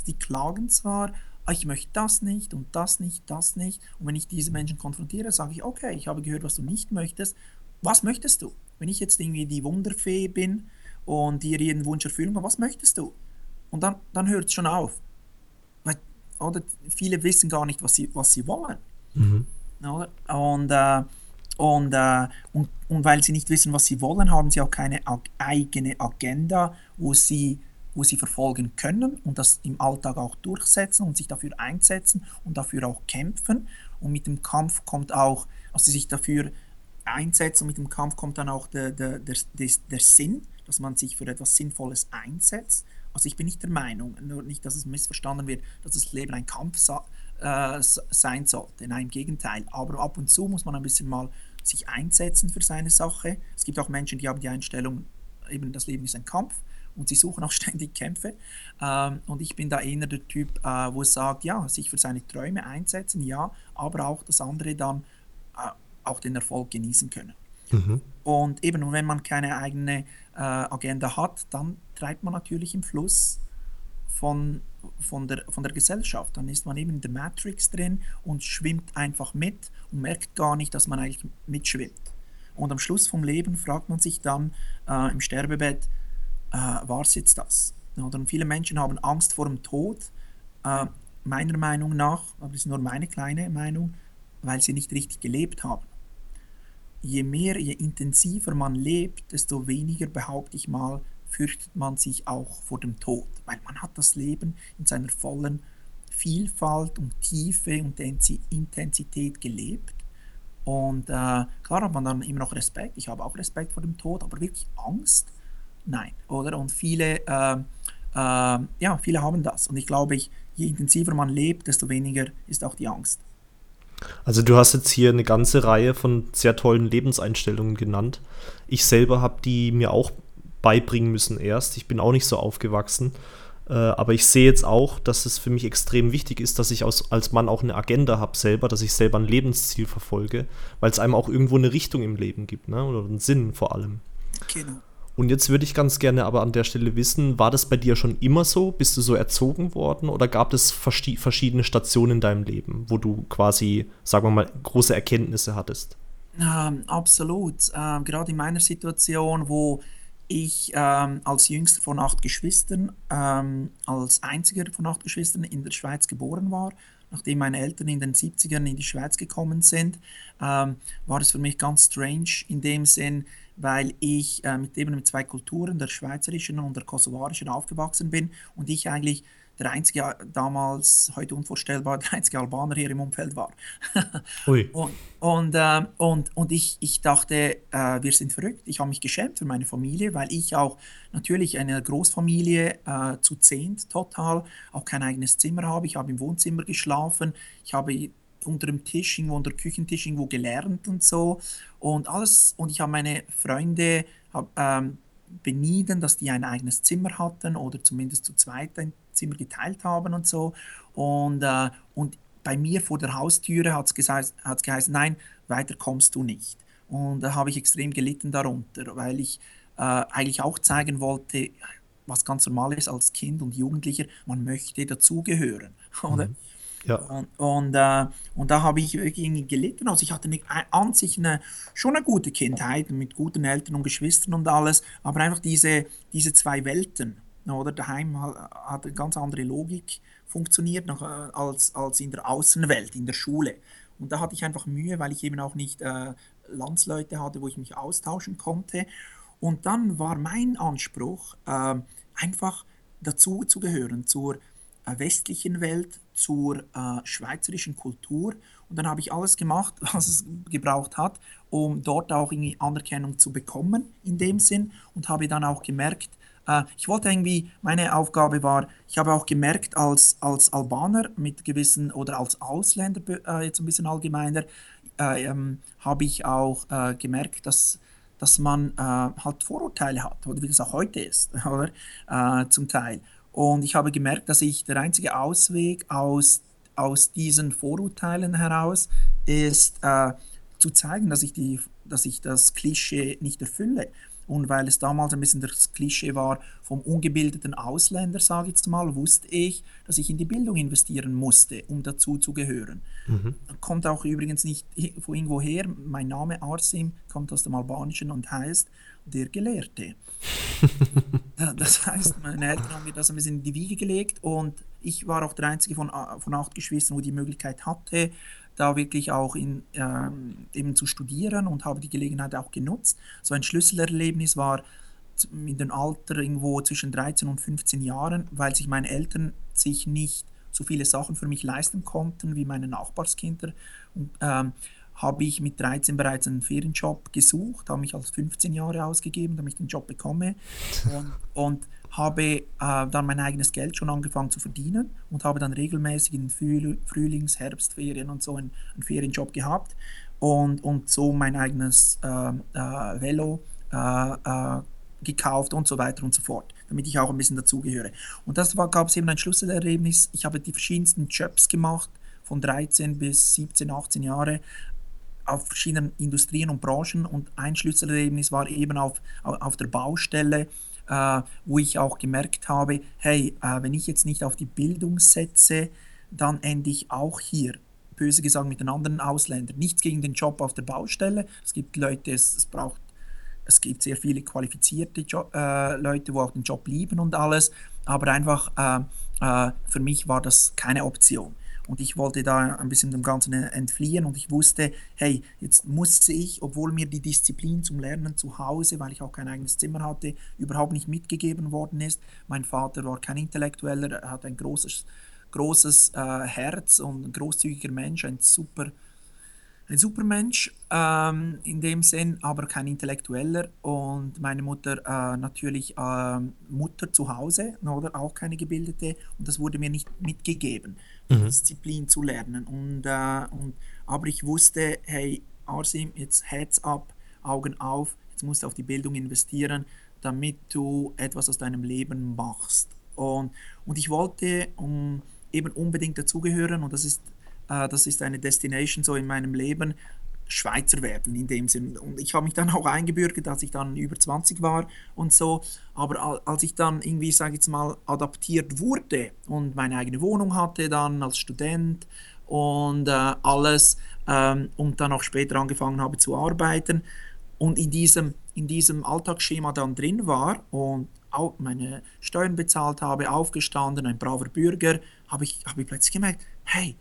Die klagen zwar, ah, ich möchte das nicht und das nicht, das nicht. Und wenn ich diese Menschen konfrontiere, sage ich, okay, ich habe gehört, was du nicht möchtest. Was möchtest du? Wenn ich jetzt irgendwie die Wunderfee bin und dir jeden Wunsch erfüllen kann, was möchtest du? Und dann, dann hört es schon auf. Weil, oder viele wissen gar nicht, was sie, was sie wollen. Mhm. Und, äh, und, äh, und, und weil sie nicht wissen, was sie wollen, haben sie auch keine eigene Agenda, wo sie, wo sie verfolgen können und das im Alltag auch durchsetzen und sich dafür einsetzen und dafür auch kämpfen. Und mit dem Kampf kommt auch, also sie sich dafür einsetzen und mit dem Kampf kommt dann auch der, der, der, der, Sinn, dass man sich für etwas Sinnvolles einsetzt. Also ich bin nicht der Meinung, nur nicht, dass es missverstanden wird, dass das Leben ein Kampf äh, sein sollte. Nein, im Gegenteil. Aber ab und zu muss man ein bisschen mal sich einsetzen für seine Sache. Es gibt auch Menschen, die haben die Einstellung, eben das Leben ist ein Kampf und sie suchen auch [laughs] ständig Kämpfe. Ähm, und ich bin da eher der Typ, äh, wo es sagt, ja, sich für seine Träume einsetzen, ja, aber auch das andere dann äh, auch den Erfolg genießen können. Mhm. Und eben, wenn man keine eigene äh, Agenda hat, dann treibt man natürlich im Fluss von, von, der, von der Gesellschaft. Dann ist man eben in der Matrix drin und schwimmt einfach mit und merkt gar nicht, dass man eigentlich mitschwimmt. Und am Schluss vom Leben fragt man sich dann äh, im Sterbebett, äh, war es jetzt das? Oder viele Menschen haben Angst vor dem Tod, äh, meiner Meinung nach, aber das ist nur meine kleine Meinung, weil sie nicht richtig gelebt haben. Je mehr, je intensiver man lebt, desto weniger, behaupte ich mal, fürchtet man sich auch vor dem Tod, weil man hat das Leben in seiner vollen Vielfalt und Tiefe und Intensität gelebt. Und äh, klar hat man dann immer noch Respekt. Ich habe auch Respekt vor dem Tod, aber wirklich Angst? Nein, oder? Und viele, äh, äh, ja, viele haben das. Und ich glaube, ich, je intensiver man lebt, desto weniger ist auch die Angst. Also du hast jetzt hier eine ganze Reihe von sehr tollen Lebenseinstellungen genannt. Ich selber habe die mir auch beibringen müssen erst. Ich bin auch nicht so aufgewachsen. Äh, aber ich sehe jetzt auch, dass es für mich extrem wichtig ist, dass ich aus, als Mann auch eine Agenda habe selber, dass ich selber ein Lebensziel verfolge, weil es einem auch irgendwo eine Richtung im Leben gibt, ne? oder einen Sinn vor allem. Genau. Und jetzt würde ich ganz gerne aber an der Stelle wissen, war das bei dir schon immer so? Bist du so erzogen worden oder gab es verschiedene Stationen in deinem Leben, wo du quasi, sagen wir mal, große Erkenntnisse hattest? Ähm, absolut. Ähm, gerade in meiner Situation, wo ich ähm, als jüngster von acht Geschwistern, ähm, als einziger von acht Geschwistern in der Schweiz geboren war, nachdem meine Eltern in den 70ern in die Schweiz gekommen sind, ähm, war es für mich ganz strange in dem Sinn, weil ich äh, mit eben mit zwei Kulturen, der schweizerischen und der kosovarischen, aufgewachsen bin und ich eigentlich der einzige damals, heute unvorstellbar, [laughs] der einzige Albaner hier im Umfeld war. [laughs] Und, und, äh, und, und ich, ich dachte, äh, wir sind verrückt. Ich habe mich geschämt für meine Familie, weil ich auch natürlich eine Großfamilie äh, zu zehnt total, auch kein eigenes Zimmer habe. Ich habe im Wohnzimmer geschlafen. Ich habe unter dem Tisch, irgendwo unter dem Küchentisch irgendwo gelernt und so. Und alles, und ich habe meine Freunde hab, ähm, benieden, dass die ein eigenes Zimmer hatten oder zumindest zu zweit ein Zimmer geteilt haben und so. Und, äh, und bei mir vor der Haustüre hat es geheißen, nein, weiter kommst du nicht. Und da habe ich extrem gelitten darunter, weil ich äh, eigentlich auch zeigen wollte, was ganz normal ist als Kind und Jugendlicher, man möchte dazugehören. [laughs] Oder? Mhm. Ja. Und, und, äh, und da habe ich irgendwie gelitten. Also ich hatte eine, an sich eine, schon eine gute Kindheit mit guten Eltern und Geschwistern und alles, aber einfach diese, diese zwei Welten. Oder daheim hat eine ganz andere Logik funktioniert noch, äh, als, als in der Außenwelt, in der Schule. Und da hatte ich einfach Mühe, weil ich eben auch nicht äh, Landsleute hatte, wo ich mich austauschen konnte. Und dann war mein Anspruch, äh, einfach dazu zu gehören, zur äh, westlichen Welt, zur äh, schweizerischen Kultur. Und dann habe ich alles gemacht, [laughs] was es gebraucht hat, um dort auch irgendwie Anerkennung zu bekommen in dem Sinn. Und habe dann auch gemerkt, äh, ich wollte irgendwie, meine Aufgabe war, ich habe auch gemerkt, als, als Albaner mit gewissen oder als Ausländer, äh, jetzt ein bisschen allgemeiner, äh, ähm, habe ich auch äh, gemerkt, dass, dass man äh, halt Vorurteile hat, oder wie das auch heute ist, [laughs] oder? Äh, zum Teil. Und ich habe gemerkt, dass ich der einzige Ausweg aus, aus diesen Vorurteilen heraus ist, zu zeigen, dass ich, die, dass ich das Klischee nicht erfülle. Und weil es damals ein bisschen das Klischee war vom ungebildeten Ausländer, sage ich jetzt mal, wusste ich, dass ich in die Bildung investieren musste, um dazu zu gehören. Mhm. Kommt auch übrigens nicht [laughs] von irgendwo her. Mein Name Arsim kommt aus dem Albanischen und heißt der Gelehrte. [laughs] das heißt, meine Eltern haben mir das ein bisschen in die Wiege gelegt und ich war auch der einzige von, von acht Geschwistern, wo die Möglichkeit hatte, da wirklich auch in, äh, eben zu studieren und habe die Gelegenheit auch genutzt. So ein Schlüsselerlebnis war in dem Alter irgendwo zwischen 13 und 15 Jahren, weil sich meine Eltern sich nicht so viele Sachen für mich leisten konnten wie meine Nachbarskinder. Und, ähm, habe ich mit 13 bereits einen Ferienjob gesucht, habe mich als 15 Jahre ausgegeben, damit ich den Job bekomme [laughs] und, und habe äh, dann mein eigenes Geld schon angefangen zu verdienen und habe dann regelmäßig in Frühlings-, Herbstferien und so einen, einen, Ferienjob gehabt und, und so mein eigenes äh, äh, Velo äh, äh, gekauft und so weiter und so fort, damit ich auch ein bisschen dazugehöre. Und das gab es eben ein Schlüsselerlebnis. Ich habe die verschiedensten Jobs gemacht, von 13 bis 17, 18 Jahre auf verschiedenen Industrien und Branchen und ein Schlüsselerlebnis war eben auf, auf der Baustelle, äh, wo ich auch gemerkt habe, hey, äh, wenn ich jetzt nicht auf die Bildung setze, dann ende ich auch hier böse gesagt mit den anderen Ausländern. Nichts gegen den Job auf der Baustelle. Es gibt Leute, es, es braucht, es gibt sehr viele qualifizierte jo äh, Leute, wo auch den Job lieben und alles. Aber einfach äh, äh, für mich war das keine Option. Und ich wollte da ein bisschen dem Ganzen entfliehen und ich wusste, hey, jetzt muss ich, obwohl mir die Disziplin zum Lernen zu Hause, weil ich auch kein eigenes Zimmer hatte, überhaupt nicht mitgegeben worden ist. Mein Vater war kein Intellektueller, er hat ein großes, großes äh, Herz und ein großzügiger Mensch, ein super ein Supermensch ähm, in dem Sinn, aber kein Intellektueller. Und meine Mutter äh, natürlich äh, Mutter zu Hause, oder auch keine gebildete. Und das wurde mir nicht mitgegeben, mhm. Disziplin zu lernen. Und, äh, und, aber ich wusste, hey, Arsim, jetzt Herz ab, Augen auf, jetzt musst du auf die Bildung investieren, damit du etwas aus deinem Leben machst. Und, und ich wollte um, eben unbedingt dazugehören und das ist das ist eine Destination so in meinem Leben, Schweizer werden in dem Sinn. Und ich habe mich dann auch eingebürgert, als ich dann über 20 war und so. Aber als ich dann irgendwie, sage ich jetzt mal, adaptiert wurde und meine eigene Wohnung hatte dann als Student und äh, alles ähm, und dann auch später angefangen habe zu arbeiten und in diesem, in diesem Alltagsschema dann drin war und auch meine Steuern bezahlt habe, aufgestanden, ein braver Bürger, habe ich, habe ich plötzlich gemerkt, hey,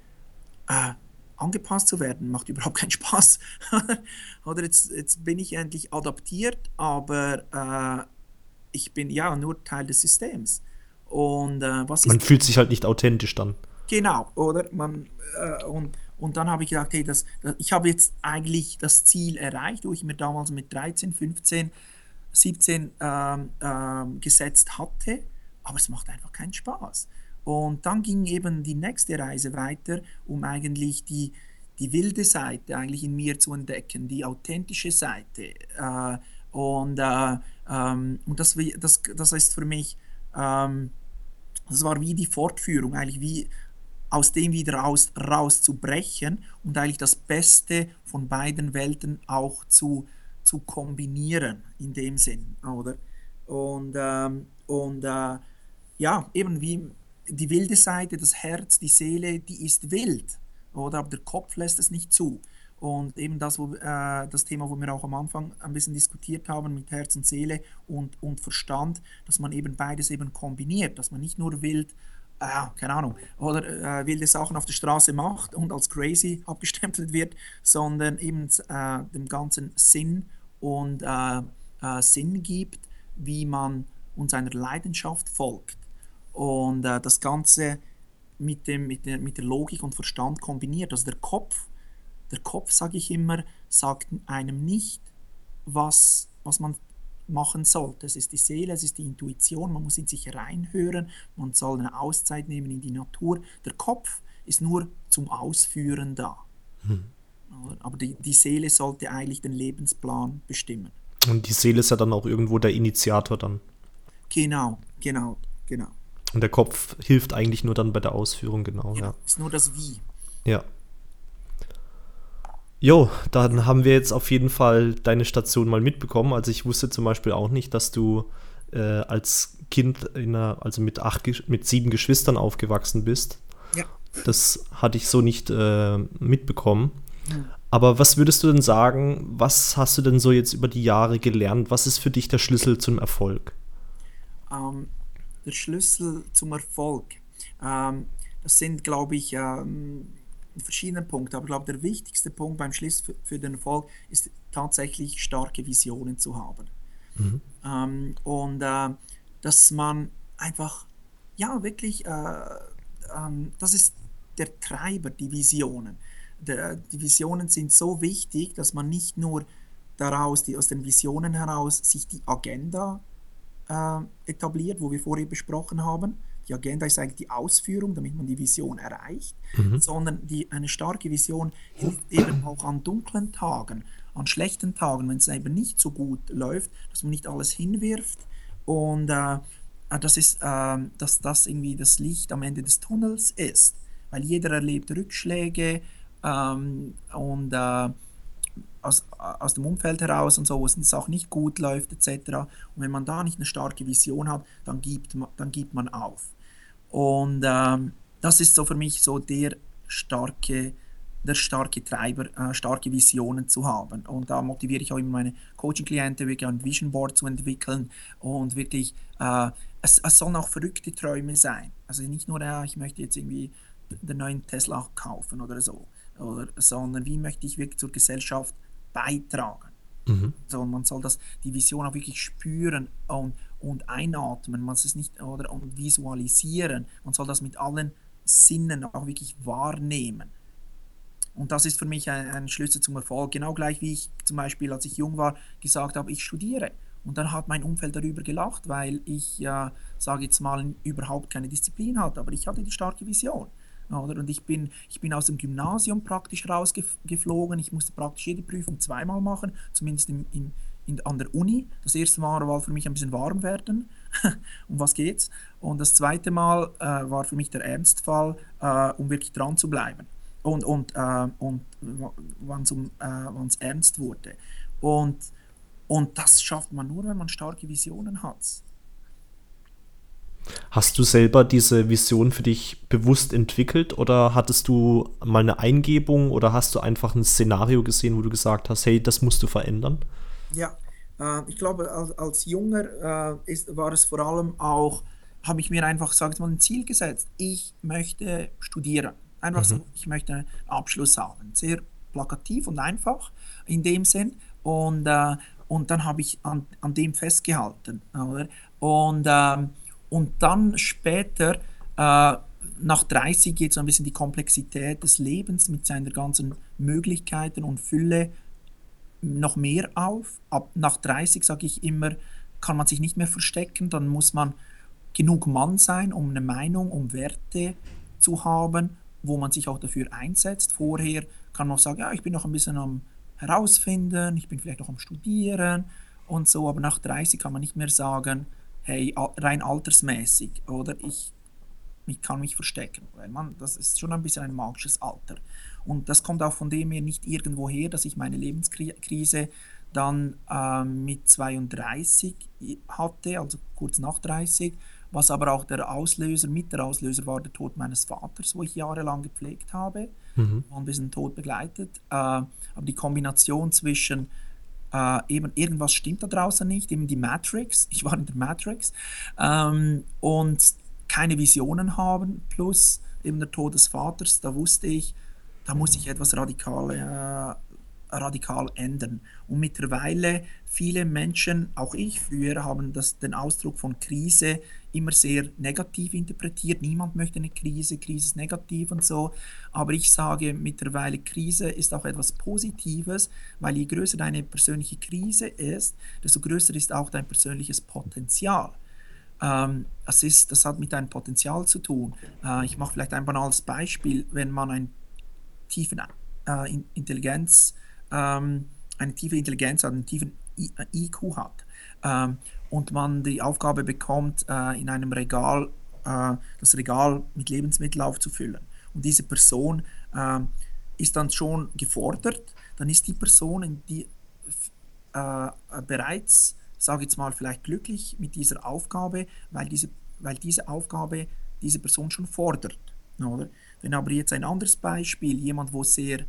äh, angepasst zu werden, macht überhaupt keinen Spaß. [laughs] Oder jetzt, jetzt bin ich endlich adaptiert, aber äh, ich bin ja nur Teil des Systems. Und äh, was Man fühlt sich halt nicht authentisch dann. Genau, oder? Man, äh, und, und dann habe ich gedacht, hey, das, das, ich habe jetzt eigentlich das Ziel erreicht, wo ich mir damals mit 13, 15, 17 ähm, ähm, gesetzt hatte, aber es macht einfach keinen Spaß. Und dann ging eben die nächste Reise weiter, um eigentlich die, die wilde Seite eigentlich in mir zu entdecken, die authentische Seite. Äh, und äh, ähm, und das, das, das ist für mich, ähm, das war wie die Fortführung, eigentlich wie aus dem wieder raus, rauszubrechen und eigentlich das Beste von beiden Welten auch zu, zu kombinieren, in dem Sinn, oder? Und, ähm, und äh, ja, eben wie die wilde Seite, das Herz, die Seele, die ist wild, oder? Aber der Kopf lässt es nicht zu. Und eben das, wo, äh, das Thema, wo wir auch am Anfang ein bisschen diskutiert haben mit Herz und Seele und, und Verstand, dass man eben beides eben kombiniert, dass man nicht nur wild, äh, keine Ahnung, oder äh, wilde Sachen auf der Straße macht und als crazy [laughs] abgestempelt wird, sondern eben äh, dem ganzen Sinn und äh, äh, Sinn gibt, wie man uns einer Leidenschaft folgt. Und äh, das Ganze mit, dem, mit, der, mit der Logik und Verstand kombiniert. Also der Kopf, der Kopf, sage ich immer, sagt einem nicht, was, was man machen sollte. Es ist die Seele, es ist die Intuition, man muss in sich reinhören, man soll eine Auszeit nehmen in die Natur. Der Kopf ist nur zum Ausführen da. Hm. Aber die, die Seele sollte eigentlich den Lebensplan bestimmen. Und die Seele ist ja dann auch irgendwo der Initiator dann. Genau, genau, genau. Und der Kopf hilft eigentlich nur dann bei der Ausführung, genau. Ja, ja. Ist nur das Wie. Ja. Jo, dann haben wir jetzt auf jeden Fall deine Station mal mitbekommen. Also ich wusste zum Beispiel auch nicht, dass du äh, als Kind in einer, also mit acht, mit sieben Geschwistern aufgewachsen bist. Ja. Das hatte ich so nicht äh, mitbekommen. Mhm. Aber was würdest du denn sagen, was hast du denn so jetzt über die Jahre gelernt? Was ist für dich der Schlüssel zum Erfolg? Ähm, der Schlüssel zum Erfolg. Ähm, das sind, glaube ich, ähm, verschiedene Punkte, aber ich glaube, der wichtigste Punkt beim Schlüssel für, für, den Erfolg ist tatsächlich starke Visionen zu haben. Mhm. Ähm, und äh, dass man einfach, ja, wirklich, äh, ähm, das ist der Treiber, die Visionen. Der, die Visionen sind so wichtig, dass man nicht nur daraus, die, aus den Visionen heraus, sich die Agenda äh, etabliert, wo wir vorher besprochen haben. Die Agenda ist eigentlich die Ausführung, damit man die Vision erreicht, mhm. sondern die, eine starke Vision hilft eben auch an dunklen Tagen, an schlechten Tagen, wenn es eben nicht so gut läuft, dass man nicht alles hinwirft und äh, das ist, äh, dass das irgendwie das Licht am Ende des Tunnels ist, weil jeder erlebt Rückschläge ähm, und äh, aus, aus dem Umfeld heraus und so, wo es auch nicht gut läuft etc. Und wenn man da nicht eine starke Vision hat, dann gibt man, dann gibt man auf. Und ähm, das ist so für mich so der starke, der starke Treiber, äh, starke Visionen zu haben. Und da motiviere ich auch immer meine Coaching-Klienten, wirklich ein Vision Board zu entwickeln und wirklich, äh, es, es sollen auch verrückte Träume sein. Also nicht nur, ja, ich möchte jetzt irgendwie den neuen Tesla kaufen oder so, oder, sondern wie möchte ich wirklich zur Gesellschaft beitragen. Mhm. So, man soll das, die Vision auch wirklich spüren und, und einatmen, man soll es nicht oder und visualisieren, man soll das mit allen Sinnen auch wirklich wahrnehmen. Und das ist für mich ein, ein Schlüssel zum Erfolg. Genau gleich wie ich zum Beispiel, als ich jung war, gesagt habe, ich studiere. Und dann hat mein Umfeld darüber gelacht, weil ich ja, sage jetzt mal, überhaupt keine Disziplin hatte. Aber ich hatte die starke Vision. Oder? Und ich bin, ich bin aus dem Gymnasium praktisch rausgeflogen. Ich musste praktisch jede Prüfung zweimal machen, zumindest in, in, in, an der Uni. Das erste Mal war für mich ein bisschen warm werden. [laughs] um was geht's? Und das zweite Mal äh, war für mich der Ernstfall, äh, um wirklich dran zu bleiben. Und, und, äh, und wann es um, äh, ernst wurde. Und, und das schafft man nur, wenn man starke Visionen hat. Hast du selber diese Vision für dich bewusst entwickelt oder hattest du mal eine Eingebung oder hast du einfach ein Szenario gesehen, wo du gesagt hast, hey, das musst du verändern? Ja, äh, ich glaube, als, als Junger äh, ist, war es vor allem auch, habe ich mir einfach, sag ich mal, ein Ziel gesetzt. Ich möchte studieren. Einfach mhm. so, ich möchte einen Abschluss haben. Sehr plakativ und einfach in dem Sinn. Und, äh, und dann habe ich an, an dem festgehalten. Oder? Und, äh, und dann später, äh, nach 30, geht so ein bisschen die Komplexität des Lebens mit seinen ganzen Möglichkeiten und Fülle noch mehr auf. Ab nach 30 sage ich immer, kann man sich nicht mehr verstecken, dann muss man genug Mann sein, um eine Meinung, um Werte zu haben, wo man sich auch dafür einsetzt. Vorher kann man auch sagen, ja, ich bin noch ein bisschen am herausfinden, ich bin vielleicht noch am Studieren und so, aber nach 30 kann man nicht mehr sagen, hey, rein altersmäßig oder ich, ich kann mich verstecken, weil man, das ist schon ein bisschen ein magisches Alter. Und das kommt auch von dem her nicht irgendwo her, dass ich meine Lebenskrise dann äh, mit 32 hatte, also kurz nach 30, was aber auch der Auslöser, mit der Auslöser war der Tod meines Vaters, wo ich jahrelang gepflegt habe mhm. und ein bisschen Tod begleitet. Äh, aber die Kombination zwischen äh, eben irgendwas stimmt da draußen nicht, eben die Matrix, ich war in der Matrix, ähm, und keine Visionen haben, plus eben der Tod des Vaters, da wusste ich, da muss ich etwas radikal, äh, radikal ändern. Und mittlerweile viele Menschen, auch ich früher, haben das, den Ausdruck von Krise immer sehr negativ interpretiert. Niemand möchte eine Krise, Krise ist negativ und so. Aber ich sage mittlerweile, Krise ist auch etwas Positives, weil je größer deine persönliche Krise ist, desto größer ist auch dein persönliches Potenzial. Ähm, das, ist, das hat mit deinem Potenzial zu tun. Äh, ich mache vielleicht ein banales Beispiel, wenn man einen tiefen äh, Intelligenz, ähm, eine tiefe Intelligenz hat, einen tiefen IQ äh, hat ähm, und man die Aufgabe bekommt, äh, in einem Regal äh, das Regal mit Lebensmitteln aufzufüllen. Und diese Person äh, ist dann schon gefordert, dann ist die Person die, äh, bereits, sage ich jetzt mal, vielleicht glücklich mit dieser Aufgabe, weil diese, weil diese Aufgabe diese Person schon fordert. Oder? Wenn aber jetzt ein anderes Beispiel, jemand, wo sehr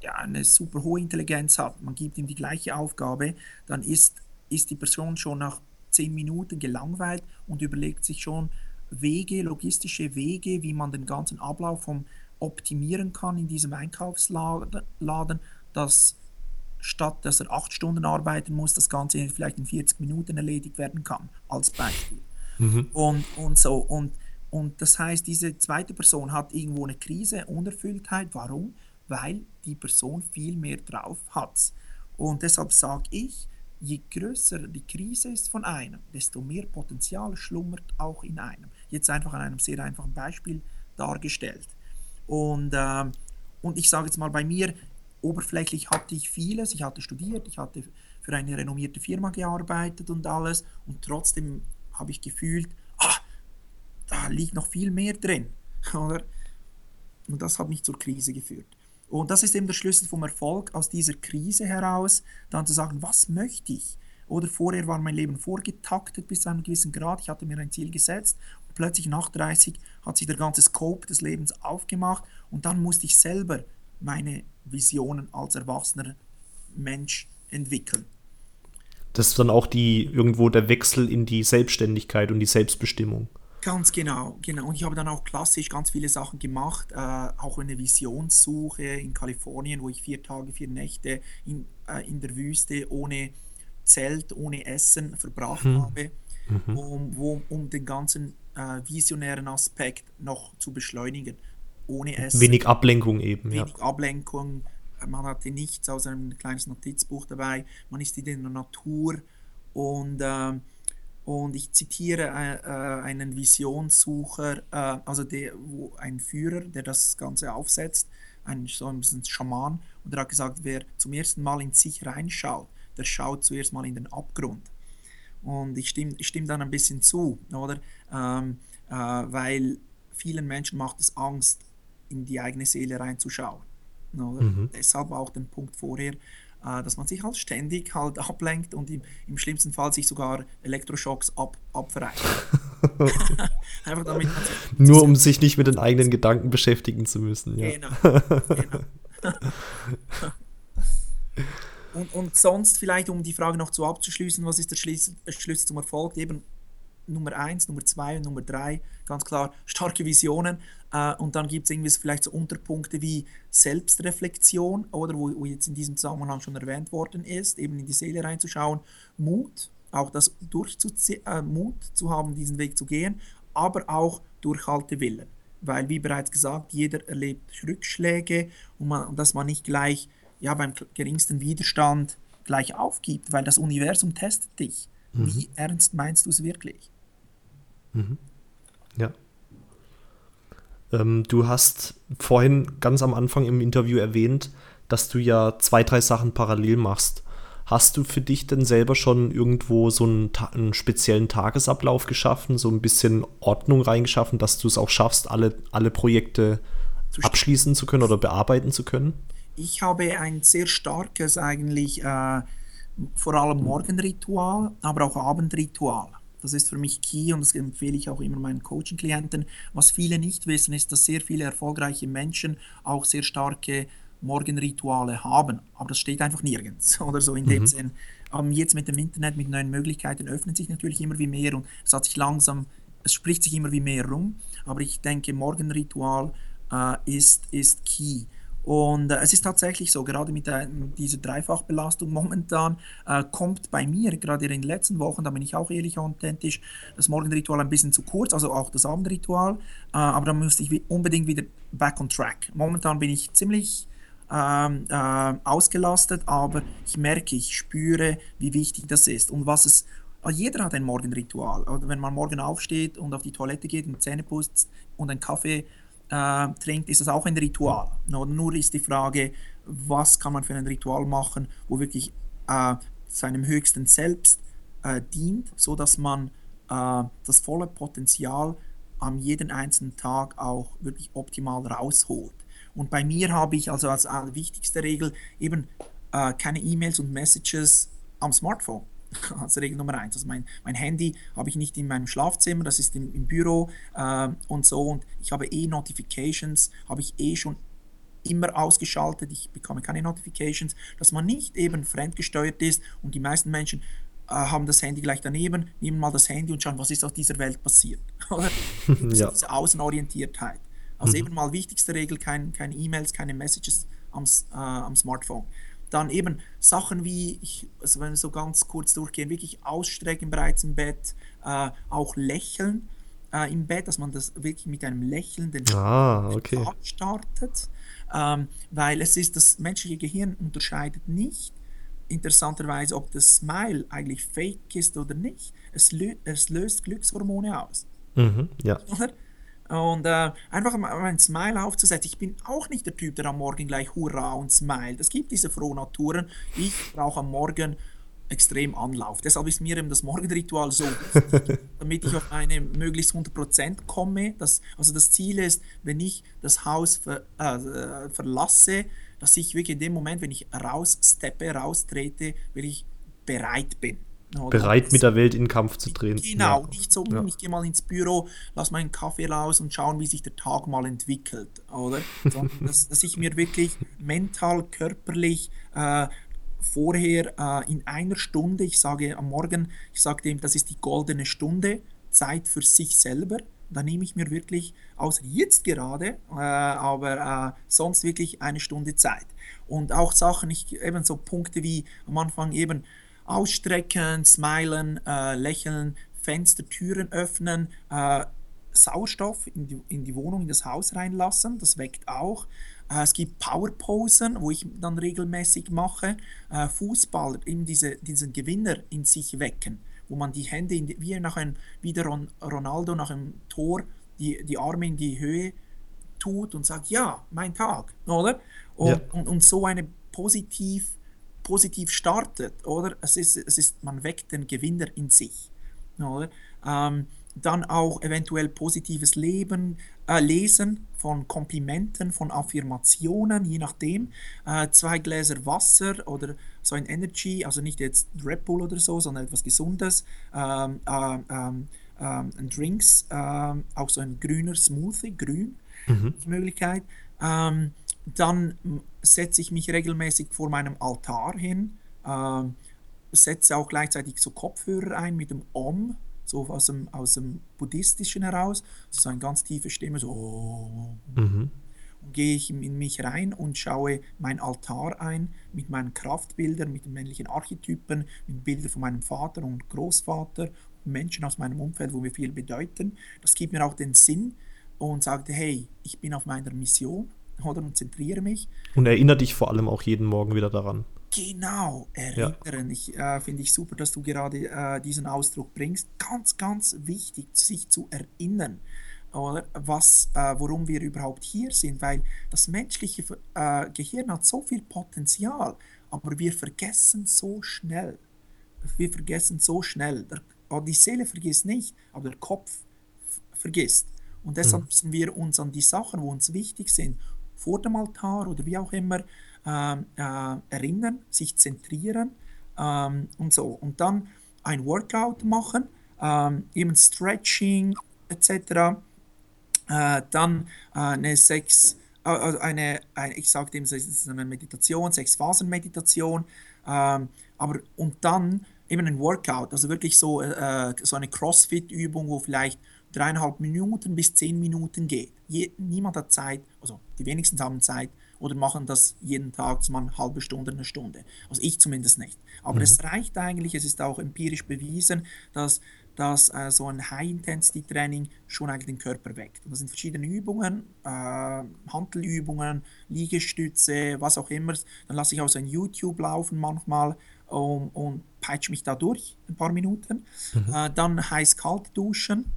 ja, eine super hohe Intelligenz hat, man gibt ihm die gleiche Aufgabe, dann ist, ist die Person schon nach zehn Minuten gelangweilt und überlegt sich schon Wege, logistische Wege, wie man den ganzen Ablauf vom optimieren kann in diesem Einkaufsladen, dass statt dass er acht Stunden arbeiten muss, das Ganze vielleicht in 40 Minuten erledigt werden kann, als Beispiel. Mhm. Und, und so. Und und das heißt, diese zweite Person hat irgendwo eine Krise, Unerfülltheit. Warum? Weil die Person viel mehr drauf hat. Und deshalb sage ich, je größer die Krise ist von einem, desto mehr Potenzial schlummert auch in einem. Jetzt einfach an einem sehr einfachen Beispiel dargestellt. Und, äh, und ich sage jetzt mal bei mir, oberflächlich hatte ich vieles. Ich hatte studiert, ich hatte für eine renommierte Firma gearbeitet und alles. Und trotzdem habe ich gefühlt, da liegt noch viel mehr drin. [laughs] Oder? Und das hat mich zur Krise geführt. Und das ist eben der Schlüssel vom Erfolg, aus dieser Krise heraus dann zu sagen, was möchte ich? Oder vorher war mein Leben vorgetaktet bis zu einem gewissen Grad, ich hatte mir ein Ziel gesetzt und plötzlich nach 30 hat sich der ganze Scope des Lebens aufgemacht und dann musste ich selber meine Visionen als erwachsener Mensch entwickeln. Das ist dann auch die irgendwo der Wechsel in die Selbstständigkeit und die Selbstbestimmung. Ganz genau, genau. Und ich habe dann auch klassisch ganz viele Sachen gemacht, äh, auch eine Visionssuche in Kalifornien, wo ich vier Tage, vier Nächte in, äh, in der Wüste ohne Zelt, ohne Essen verbracht mhm. habe, mhm. Um, wo, um den ganzen äh, visionären Aspekt noch zu beschleunigen. Ohne Essen. Wenig Ablenkung eben, Wenig ja. Ablenkung. Man hatte nichts außer ein kleines Notizbuch dabei. Man ist in der Natur und ähm, und ich zitiere äh, äh, einen Visionssucher, äh, also der, wo, ein Führer, der das Ganze aufsetzt, ein, so ein bisschen Schaman, und er hat gesagt, wer zum ersten Mal in sich reinschaut, der schaut zuerst mal in den Abgrund. Und ich stimme, ich stimme dann ein bisschen zu, oder? Ähm, äh, weil vielen Menschen macht es Angst, in die eigene Seele reinzuschauen. Mhm. Deshalb auch den Punkt vorher, äh, dass man sich halt ständig halt ablenkt und im, im schlimmsten Fall sich sogar Elektroschocks ab, abverreicht. [laughs] Einfach damit Nur um sich nicht mit den eigenen Gedanken beschäftigen zu müssen. Ja. Genau. genau. [laughs] und, und sonst vielleicht, um die Frage noch zu abzuschließen, was ist der Schlüssel, Schlüssel zum Erfolg? Eben Nummer eins, Nummer zwei und Nummer drei, ganz klar starke Visionen. Äh, und dann gibt es irgendwie vielleicht so Unterpunkte wie Selbstreflexion, oder wo, wo, jetzt in diesem Zusammenhang schon erwähnt worden ist, eben in die Seele reinzuschauen, Mut, auch das durchzuziehen, äh, Mut zu haben, diesen Weg zu gehen, aber auch Durchhaltewillen. Weil, wie bereits gesagt, jeder erlebt Rückschläge und, man, und dass man nicht gleich ja, beim geringsten Widerstand gleich aufgibt, weil das Universum testet dich. Mhm. Wie ernst meinst du es wirklich? Mhm. Ja. Ähm, du hast vorhin ganz am Anfang im Interview erwähnt, dass du ja zwei, drei Sachen parallel machst. Hast du für dich denn selber schon irgendwo so einen, einen, speziellen Tagesablauf geschaffen, so ein bisschen Ordnung reingeschaffen, dass du es auch schaffst, alle, alle Projekte abschließen zu können oder bearbeiten zu können? Ich habe ein sehr starkes eigentlich, äh, vor allem Morgenritual, aber auch Abendritual. Das ist für mich key und das empfehle ich auch immer meinen Coaching-Klienten. Was viele nicht wissen, ist, dass sehr viele erfolgreiche Menschen auch sehr starke Morgenrituale haben. Aber das steht einfach nirgends [laughs] oder so in dem mhm. Sinn. Aber jetzt mit dem Internet, mit neuen Möglichkeiten öffnet sich natürlich immer wie mehr und es hat sich langsam, es spricht sich immer wie mehr rum. Aber ich denke, Morgenritual äh, ist, ist key. Und äh, es ist tatsächlich so, gerade mit, der, mit dieser Dreifachbelastung momentan äh, kommt bei mir, gerade in den letzten Wochen, da bin ich auch ehrlich authentisch, das Morgenritual ein bisschen zu kurz, also auch das Abendritual. Äh, aber da müsste ich unbedingt wieder back on track. Momentan bin ich ziemlich ähm, äh, ausgelastet, aber ich merke, ich spüre, wie wichtig das ist und was es also jeder hat ein Morgenritual. Also wenn man morgen aufsteht und auf die Toilette geht und Zähne putzt und einen Kaffee äh, trinkt, ist das auch ein Ritual. Nur, ist die Frage, was kann man für ein Ritual machen, wo wirklich äh, seinem höchsten Selbst äh, dient, so dass man äh, das volle Potenzial am jeden einzelnen Tag auch wirklich optimal rausholt. Und bei mir habe ich also als wichtigste Regel eben äh, keine E-Mails und Messages am Smartphone [laughs] als Regel Nummer eins. Also mein, mein Handy habe ich nicht in meinem Schlafzimmer, das ist im, im Büro äh, und so. Und ich habe eh Notifications, habe ich eh schon immer ausgeschaltet. Ich bekomme keine Notifications, dass man nicht eben fremdgesteuert ist und die meisten Menschen äh, haben das Handy gleich daneben, nehmen mal das Handy und schauen, was ist auf dieser Welt passiert. [laughs] [laughs] ja. Diese Außenorientiertheit. Also mhm. eben mal wichtigste Regel, kein, keine E-Mails, keine Messages am, äh, am Smartphone. Dann eben Sachen wie, ich, also wenn wir so ganz kurz durchgehen, wirklich ausstrecken bereits im Bett, äh, auch lächeln äh, im Bett, dass man das wirklich mit einem Lächeln den ah, okay. Tag startet, ähm, weil es ist, das menschliche Gehirn unterscheidet nicht interessanterweise, ob das Smile eigentlich fake ist oder nicht. Es, lö es löst Glückshormone aus. Mhm, ja. Oder? Und äh, einfach mal ein Smile aufzusetzen. Ich bin auch nicht der Typ, der am Morgen gleich Hurra und Smile. Es gibt diese Frohnaturen. Ich brauche am Morgen extrem Anlauf. Deshalb ist mir eben das Morgenritual so [laughs] damit ich auf eine möglichst 100% komme. Das, also das Ziel ist, wenn ich das Haus ver, äh, verlasse, dass ich wirklich in dem Moment, wenn ich raussteppe, raustrete, wirklich bereit bin. Oder? Bereit mit der Welt in den Kampf zu drehen. Genau, ja. nicht so, ja. ich gehe mal ins Büro, lass meinen Kaffee raus und schauen, wie sich der Tag mal entwickelt, oder? Sondern [laughs] dass, dass ich mir wirklich mental, körperlich äh, vorher äh, in einer Stunde, ich sage am Morgen, ich sage dem, das ist die goldene Stunde, Zeit für sich selber. Da nehme ich mir wirklich, außer jetzt gerade, äh, aber äh, sonst wirklich eine Stunde Zeit. Und auch Sachen, ich, eben so Punkte wie am Anfang eben, ausstrecken, smilen, äh, lächeln, Fenster, Türen öffnen, äh, Sauerstoff in die, in die Wohnung, in das Haus reinlassen, das weckt auch. Äh, es gibt Powerposen, wo ich dann regelmäßig mache. Äh, Fußball, eben diese, diesen Gewinner in sich wecken, wo man die Hände, in die, wie, nach einem, wie der Ronaldo nach einem Tor, die, die Arme in die Höhe tut und sagt, ja, mein Tag, oder? Und, ja. und, und so eine positiv positiv startet, oder? Es ist, es ist, man weckt den Gewinner in sich, oder? Ähm, dann auch eventuell positives Leben, äh, Lesen von Komplimenten, von Affirmationen, je nachdem. Äh, zwei Gläser Wasser oder so ein Energy, also nicht jetzt Red Bull oder so, sondern etwas Gesundes. Ähm, äh, ähm, ähm Drinks, ähm, auch so ein grüner Smoothie, grün, mhm. Möglichkeit. Ähm, dann setze ich mich regelmäßig vor meinem Altar hin, äh, setze auch gleichzeitig so Kopfhörer ein mit dem Om, so aus dem, aus dem Buddhistischen heraus, so eine ganz tiefe Stimme, so. Mhm. Und gehe ich in mich rein und schaue mein Altar ein mit meinen Kraftbildern, mit den männlichen Archetypen, mit Bildern von meinem Vater und Großvater, Menschen aus meinem Umfeld, wo mir viel bedeuten. Das gibt mir auch den Sinn und sagte, hey, ich bin auf meiner Mission oder und zentriere mich. Und erinnere dich vor allem auch jeden Morgen wieder daran. Genau, erinnern. Ich äh, finde ich super, dass du gerade äh, diesen Ausdruck bringst. Ganz, ganz wichtig, sich zu erinnern, oder was, äh, worum wir überhaupt hier sind, weil das menschliche äh, Gehirn hat so viel Potenzial, aber wir vergessen so schnell. Wir vergessen so schnell. Der, oh, die Seele vergisst nicht, aber der Kopf vergisst. Und deshalb müssen wir uns an die Sachen, wo uns wichtig sind, vor dem Altar oder wie auch immer, ähm, äh, erinnern, sich zentrieren ähm, und so. Und dann ein Workout machen, ähm, eben Stretching etc. Äh, dann äh, eine sechs, äh, also eine, eine, ich sagte eben, es ist eine Meditation, sechs Phasen Meditation, ähm, aber und dann eben ein Workout, also wirklich so, äh, so eine CrossFit-Übung, wo vielleicht dreieinhalb Minuten bis zehn Minuten geht. Je, niemand hat Zeit, also die wenigsten haben Zeit oder machen das jeden Tag, so eine halbe Stunde, eine Stunde. Also ich zumindest nicht. Aber mhm. es reicht eigentlich, es ist auch empirisch bewiesen, dass, dass äh, so ein High-Intensity-Training schon eigentlich den Körper weckt. Und das sind verschiedene Übungen, äh, Handelübungen, Liegestütze, was auch immer. Dann lasse ich auch so ein YouTube laufen manchmal um, und peitsche mich da durch, ein paar Minuten. Mhm. Äh, dann heiß-kalt duschen,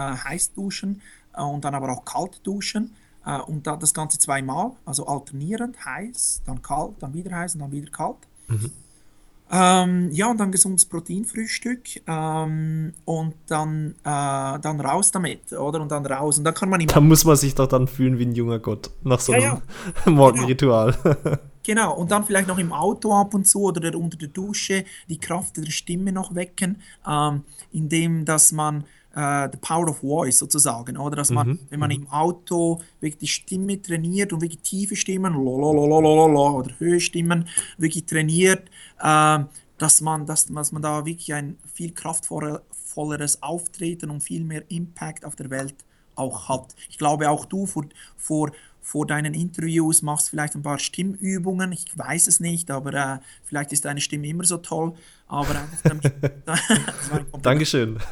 heiß duschen äh, und dann aber auch kalt duschen. Äh, und da, das Ganze zweimal, also alternierend, heiß, dann kalt, dann wieder heiß und dann wieder kalt. Mhm. Ähm, ja, und dann gesundes Proteinfrühstück ähm, und dann, äh, dann raus damit, oder? Und dann raus. Und dann kann man Da muss man sich doch dann fühlen wie ein junger Gott nach so einem ja, ja. [laughs] Morgenritual. Genau. [laughs] genau. und dann vielleicht noch im Auto ab und zu oder unter der Dusche die Kraft der Stimme noch wecken, ähm, indem dass man uh, the power of voice sozusagen, oder? Dass man, mhm. wenn man mhm. im Auto wirklich die Stimme trainiert und wirklich tiefe Stimmen, oder höhere Stimmen wirklich trainiert, uh, dass man, dass, dass man da wirklich ein viel kraftvolleres Auftreten und viel mehr Impact auf der Welt auch hat. Ich glaube auch du vor, vor, vor deinen Interviews machst vielleicht ein paar Stimmübungen. Ich weiß es nicht, aber äh, vielleicht ist deine Stimme immer so toll. Aber [laughs] [laughs] Dankeschön. [laughs]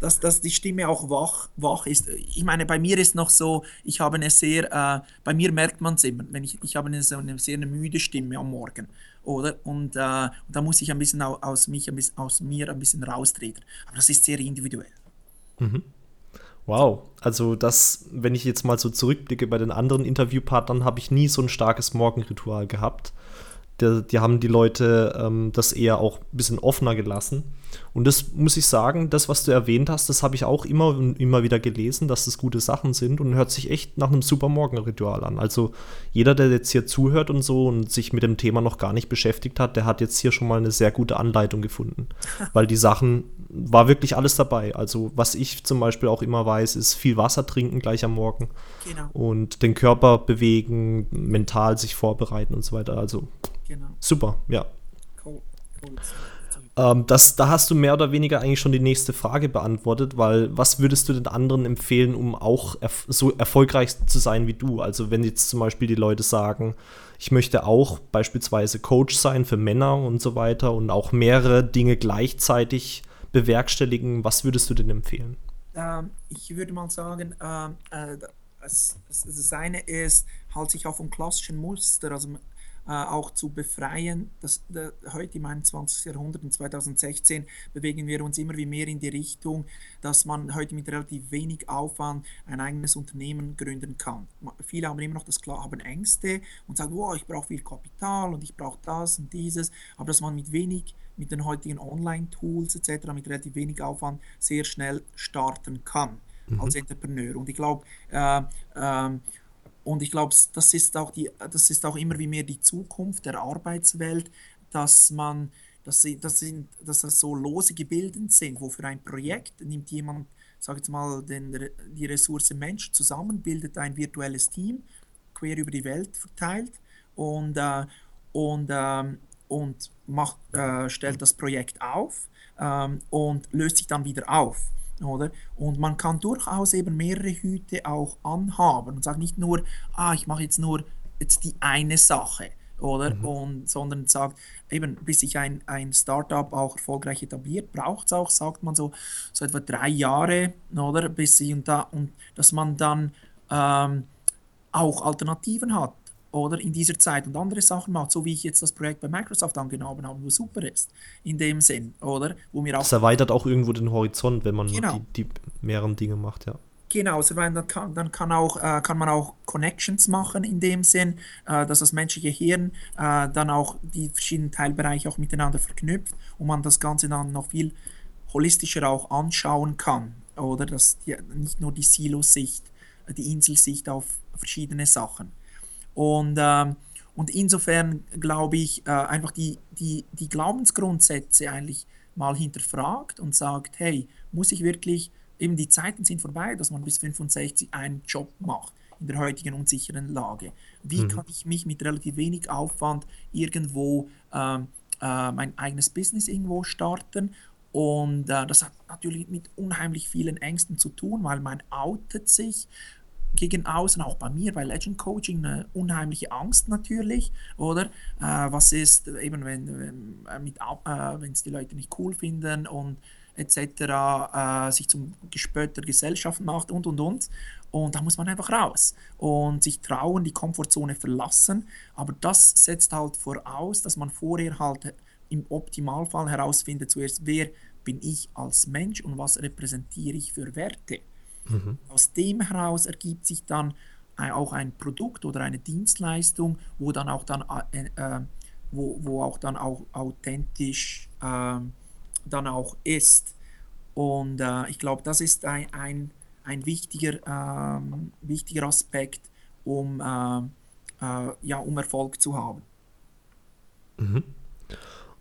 dass, dass die Stimme auch wach, wach ist. Ich meine, bei mir ist noch so, ich habe eine sehr, äh, bei mir merkt man es immer, wenn ich, ich habe eine, so eine sehr eine müde Stimme am Morgen, oder? Und, äh, da muss ich ein bisschen aus, mich, ein bisschen, aus mir ein bisschen raustreten. Aber das ist sehr individuell. Mhm. Wow, also das, wenn ich jetzt mal so zurückblicke bei den anderen Interviewpartnern, habe ich nie so ein starkes Morgenritual gehabt. Die, die haben die Leute ähm, das eher auch ein bisschen offener gelassen. Und das muss ich sagen, das, was du erwähnt hast, das habe ich auch immer und immer wieder gelesen, dass das gute Sachen sind und hört sich echt nach einem super Morgenritual an. Also jeder, der jetzt hier zuhört und so und sich mit dem Thema noch gar nicht beschäftigt hat, der hat jetzt hier schon mal eine sehr gute Anleitung gefunden. [laughs] Weil die Sachen, war wirklich alles dabei. Also was ich zum Beispiel auch immer weiß, ist viel Wasser trinken gleich am Morgen. Genau. Und den Körper bewegen, mental sich vorbereiten und so weiter. Also genau. super, ja. Cool. cool. Ähm, das, da hast du mehr oder weniger eigentlich schon die nächste Frage beantwortet, weil was würdest du den anderen empfehlen, um auch erf so erfolgreich zu sein wie du? Also wenn jetzt zum Beispiel die Leute sagen, ich möchte auch beispielsweise Coach sein für Männer und so weiter und auch mehrere Dinge gleichzeitig bewerkstelligen, was würdest du denn empfehlen? Ähm, ich würde mal sagen, ähm, äh, das, das, eine ist, halt sich auf ein klassischen Muster, also auch zu befreien. Das, das, heute im 21. Jahrhundert, in 2016, bewegen wir uns immer wie mehr in die Richtung, dass man heute mit relativ wenig Aufwand ein eigenes Unternehmen gründen kann. Viele haben immer noch das klar, haben Ängste und sagen, wow, ich brauche viel Kapital und ich brauche das und dieses, aber dass man mit wenig mit den heutigen Online-Tools etc., mit relativ wenig Aufwand sehr schnell starten kann mhm. als Entrepreneur. Und ich glaube, äh, äh, und ich glaube, das ist auch das ist auch immer wie mehr die Zukunft der Arbeitswelt, dass man, dass, sie, dass, sind, dass das so lose Gebilden sind, wo für ein Projekt nimmt jemand, sag jetzt mal, den, die Ressource Mensch zusammen, bildet ein virtuelles Team, quer über die Welt verteilt und, äh, und, äh, und macht, äh, stellt das Projekt auf ähm, und löst sich dann wieder auf. Oder? Und man kann durchaus eben mehrere Hüte auch anhaben und sagt nicht nur, ah, ich mache jetzt nur jetzt die eine Sache, oder? Mhm. Und, sondern sagt, eben, bis sich ein, ein Startup auch erfolgreich etabliert, braucht es auch, sagt man so, so etwa drei Jahre, oder? Bis sie und da, und dass man dann ähm, auch Alternativen hat, oder? In dieser Zeit und andere Sachen macht, so wie ich jetzt das Projekt bei Microsoft angenommen habe, wo super ist, in dem Sinn, oder? Wo mir auch. Das erweitert auch irgendwo den Horizont, wenn man genau. die, die mehreren Dinge macht, ja. Genau, also dann kann, dann kann, auch, äh, kann man auch Connections machen in dem Sinn, äh, dass das menschliche Hirn äh, dann auch die verschiedenen Teilbereiche auch miteinander verknüpft und man das Ganze dann noch viel holistischer auch anschauen kann. Oder dass die, nicht nur die Silo-Sicht, äh, die Inselsicht auf verschiedene Sachen. Und, ähm, und insofern glaube ich, äh, einfach die, die, die Glaubensgrundsätze eigentlich mal hinterfragt und sagt, hey, muss ich wirklich eben die Zeiten sind vorbei, dass man bis 65 einen Job macht in der heutigen unsicheren Lage. Wie mhm. kann ich mich mit relativ wenig Aufwand irgendwo ähm, äh, mein eigenes Business irgendwo starten? Und äh, das hat natürlich mit unheimlich vielen Ängsten zu tun, weil man outet sich gegen außen, auch bei mir bei Legend Coaching, eine unheimliche Angst natürlich, oder? Äh, was ist eben, wenn, äh, äh, es die Leute nicht cool finden und etc. Äh, sich zum Gespött der Gesellschaft macht und und und. Und da muss man einfach raus und sich trauen, die Komfortzone verlassen. Aber das setzt halt voraus, dass man vorher halt im Optimalfall herausfindet, zuerst, wer bin ich als Mensch und was repräsentiere ich für Werte. Mhm. Aus dem heraus ergibt sich dann auch ein Produkt oder eine Dienstleistung, wo dann auch dann äh, äh wo, wo auch dann auch authentisch äh, dann auch ist. Und äh, ich glaube, das ist ein, ein, ein wichtiger, ähm, wichtiger Aspekt, um, äh, äh, ja, um Erfolg zu haben. Mhm.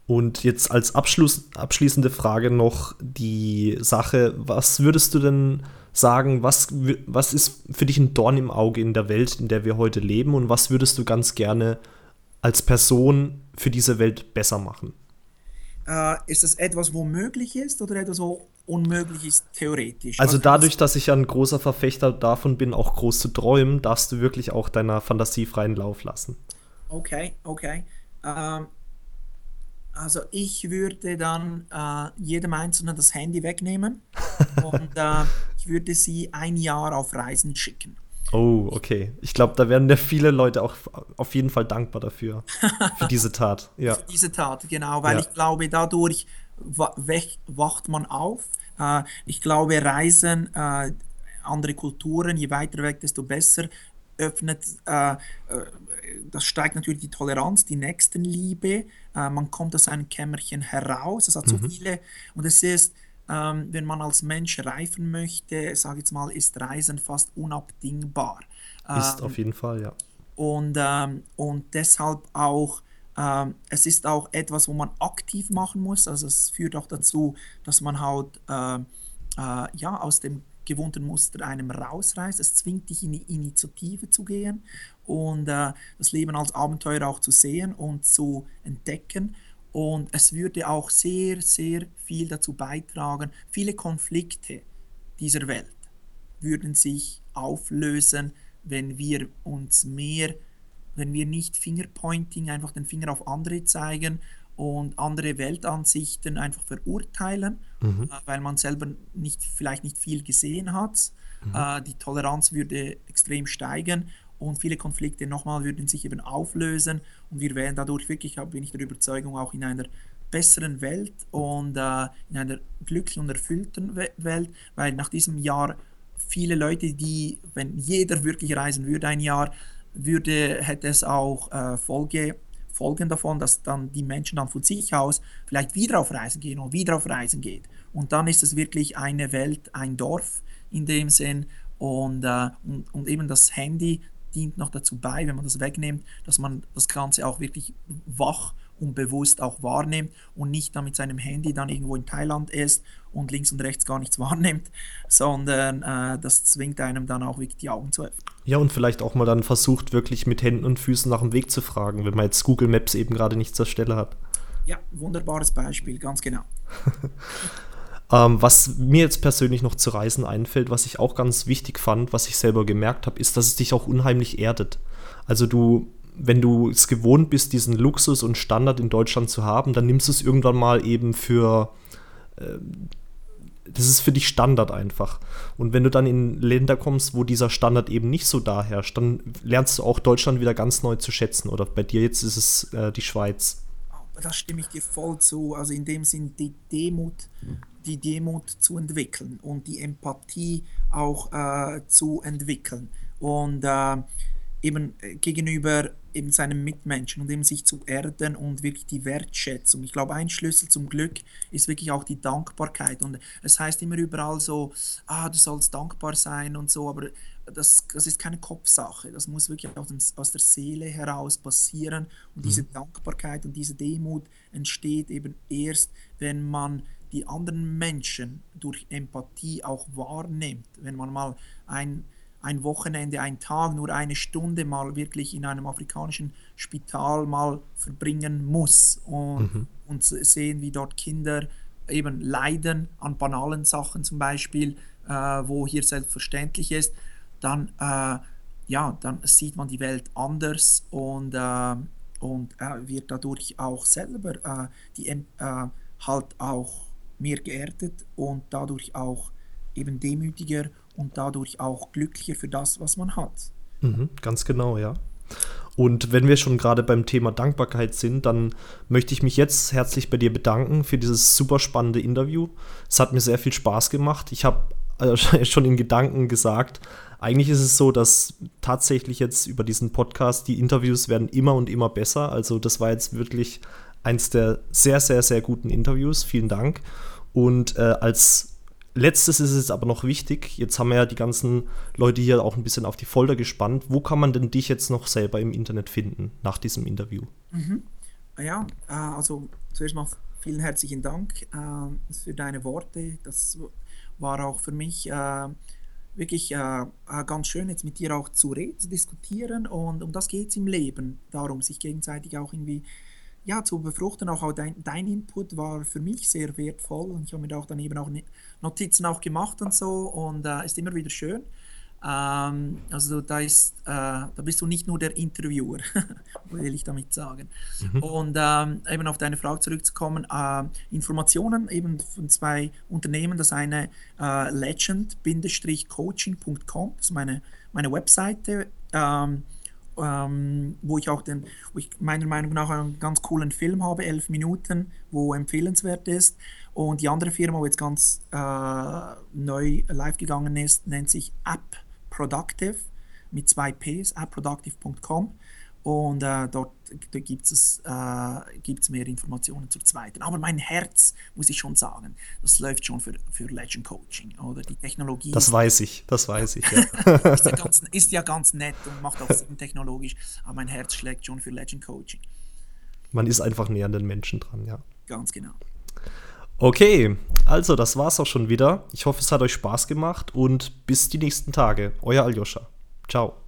Und jetzt als Abschluss, abschließende Frage noch die Sache, was würdest du denn sagen, was, was ist für dich ein Dorn im Auge in der Welt, in der wir heute leben und was würdest du ganz gerne als Person für diese Welt besser machen? Äh, ist das etwas, wo möglich ist oder etwas, wo unmöglich ist, theoretisch? Also dadurch, dass ich ein großer Verfechter davon bin, auch groß zu träumen, darfst du wirklich auch deiner Fantasie freien Lauf lassen. Okay, okay. Ähm, also ich würde dann äh, jedem Einzelnen das Handy wegnehmen [laughs] und äh, ich würde sie ein Jahr auf Reisen schicken. Oh, okay. Ich glaube, da werden ja viele Leute auch auf jeden Fall dankbar dafür. für [laughs] diese Tat. Ja. Für diese Tat, genau. Weil ja. ich glaube, dadurch wacht man auf. Äh, ich glaube, Reisen, äh, andere Kulturen, je weiter weg, desto besser, öffnet, äh, das steigt natürlich die Toleranz, die Nächstenliebe. man kommt aus einem Kämmerchen heraus. Es hat mhm. so viele. Und es ist ähm, wenn man als Mensch reifen möchte, sage ich jetzt mal, ist Reisen fast unabdingbar. Ist ähm, auf jeden Fall, ja. Und, ähm, und deshalb auch, ähm, es ist auch etwas, wo man aktiv machen muss. Also es führt auch dazu, dass man halt äh, äh, ja, aus dem gewohnten Muster einem rausreißt. Es zwingt dich in die Initiative zu gehen und äh, das Leben als Abenteuer auch zu sehen und zu entdecken. Und es würde auch sehr, sehr viel dazu beitragen, viele Konflikte dieser Welt würden sich auflösen, wenn wir uns mehr, wenn wir nicht Fingerpointing, einfach den Finger auf andere zeigen und andere Weltansichten einfach verurteilen, mhm. Äh, weil man selber nicht, vielleicht nicht viel gesehen hat. Mhm. Äh, die Toleranz würde extrem steigen und viele Konflikte nochmal würden sich eben auflösen und wir wären dadurch wirklich, bin ich der Überzeugung, auch in einer besseren Welt und äh, in einer glücklichen und erfüllten Welt, weil nach diesem Jahr viele Leute, die, wenn jeder wirklich reisen würde ein Jahr, würde, hätte es auch äh, Folge, Folgen davon, dass dann die Menschen dann von sich aus vielleicht wieder auf Reisen gehen und wieder auf Reisen geht. Und dann ist es wirklich eine Welt, ein Dorf in dem Sinn. Und, äh, und, und eben das Handy dient noch dazu bei, wenn man das wegnimmt, dass man das Ganze auch wirklich wach und bewusst auch wahrnimmt und nicht dann mit seinem Handy dann irgendwo in Thailand ist und links und rechts gar nichts [laughs] wahrnimmt, sondern äh, das zwingt einem dann auch wirklich die Augen zu öffnen. Ja, und vielleicht auch mal dann versucht, wirklich mit Händen und Füßen nach dem Weg zu fragen, wenn man jetzt Google Maps eben gerade nicht zur Stelle hat. Ja, wunderbares Beispiel, ganz genau. [laughs] ähm, was mir jetzt persönlich noch zu Reisen einfällt, was ich auch ganz wichtig fand, was ich selber gemerkt habe, ist, dass es dich auch unheimlich erdet. Also du, wenn du es gewohnt bist, diesen Luxus und Standard in Deutschland zu haben, dann nimmst du es irgendwann mal eben für äh, das ist für dich Standard einfach. Und wenn du dann in Länder kommst, wo dieser Standard eben nicht so da herrscht, dann lernst du auch Deutschland wieder ganz neu zu schätzen. Oder bei dir jetzt ist es äh, die Schweiz da stimme ich dir voll zu. Also in dem Sinn die Demut, die Demut zu entwickeln und die Empathie auch äh, zu entwickeln und äh, eben gegenüber eben seinem Mitmenschen und eben sich zu erden und wirklich die Wertschätzung. Ich glaube, ein Schlüssel zum Glück ist wirklich auch die Dankbarkeit. Und es heißt immer überall so, ah, du sollst dankbar sein und so, aber das, das ist keine Kopfsache, das muss wirklich aus, dem, aus der Seele heraus passieren. Und diese mhm. Dankbarkeit und diese Demut entsteht eben erst, wenn man die anderen Menschen durch Empathie auch wahrnimmt. Wenn man mal ein, ein Wochenende, ein Tag, nur eine Stunde mal wirklich in einem afrikanischen Spital mal verbringen muss und, mhm. und sehen, wie dort Kinder eben leiden an banalen Sachen zum Beispiel, äh, wo hier selbstverständlich ist dann, äh, ja, dann sieht man die Welt anders und, äh, und äh, wird dadurch auch selber äh, die, äh, halt auch mehr geerdet und dadurch auch eben demütiger und dadurch auch glücklicher für das, was man hat. Mhm, ganz genau, ja. Und wenn wir schon gerade beim Thema Dankbarkeit sind, dann möchte ich mich jetzt herzlich bei dir bedanken für dieses super spannende Interview. Es hat mir sehr viel Spaß gemacht. Ich habe äh, [laughs] schon in Gedanken gesagt, eigentlich ist es so, dass tatsächlich jetzt über diesen Podcast die Interviews werden immer und immer besser. Also das war jetzt wirklich eins der sehr, sehr, sehr guten Interviews. Vielen Dank. Und äh, als letztes ist es aber noch wichtig, jetzt haben wir ja die ganzen Leute hier auch ein bisschen auf die Folter gespannt. Wo kann man denn dich jetzt noch selber im Internet finden nach diesem Interview? Mhm. Ja, äh, also zuerst mal vielen herzlichen Dank äh, für deine Worte. Das war auch für mich äh, wirklich äh, äh, ganz schön, jetzt mit dir auch zu reden, zu diskutieren. Und um das geht es im Leben. Darum, sich gegenseitig auch irgendwie ja, zu befruchten. Auch dein, dein Input war für mich sehr wertvoll. Und ich habe mir auch dann eben auch Notizen auch gemacht und so. Und äh, ist immer wieder schön. Ähm, also da ist, äh, da bist du nicht nur der Interviewer, [laughs] will ich damit sagen. Mhm. Und ähm, eben auf deine Frage zurückzukommen, äh, Informationen eben von zwei Unternehmen, das eine äh, legend-coaching.com, das ist meine, meine Webseite, ähm, ähm, wo ich auch den, wo ich meiner Meinung nach einen ganz coolen Film habe, elf Minuten, wo empfehlenswert ist. Und die andere Firma, wo jetzt ganz äh, neu live gegangen ist, nennt sich App Productive mit zwei Ps, appproductive.com und äh, dort, gibt es äh, gibt's mehr Informationen zur zweiten. Aber mein Herz, muss ich schon sagen, das läuft schon für, für Legend Coaching oder die Technologie. Das weiß ich, das weiß ich, ja. [laughs] ist, ja ganz, ist ja ganz nett und macht auch Sinn technologisch, aber mein Herz schlägt schon für Legend Coaching. Man ist einfach näher an den Menschen dran, ja. Ganz genau. Okay, also das war's auch schon wieder. Ich hoffe, es hat euch Spaß gemacht und bis die nächsten Tage. Euer Aljoscha. Ciao.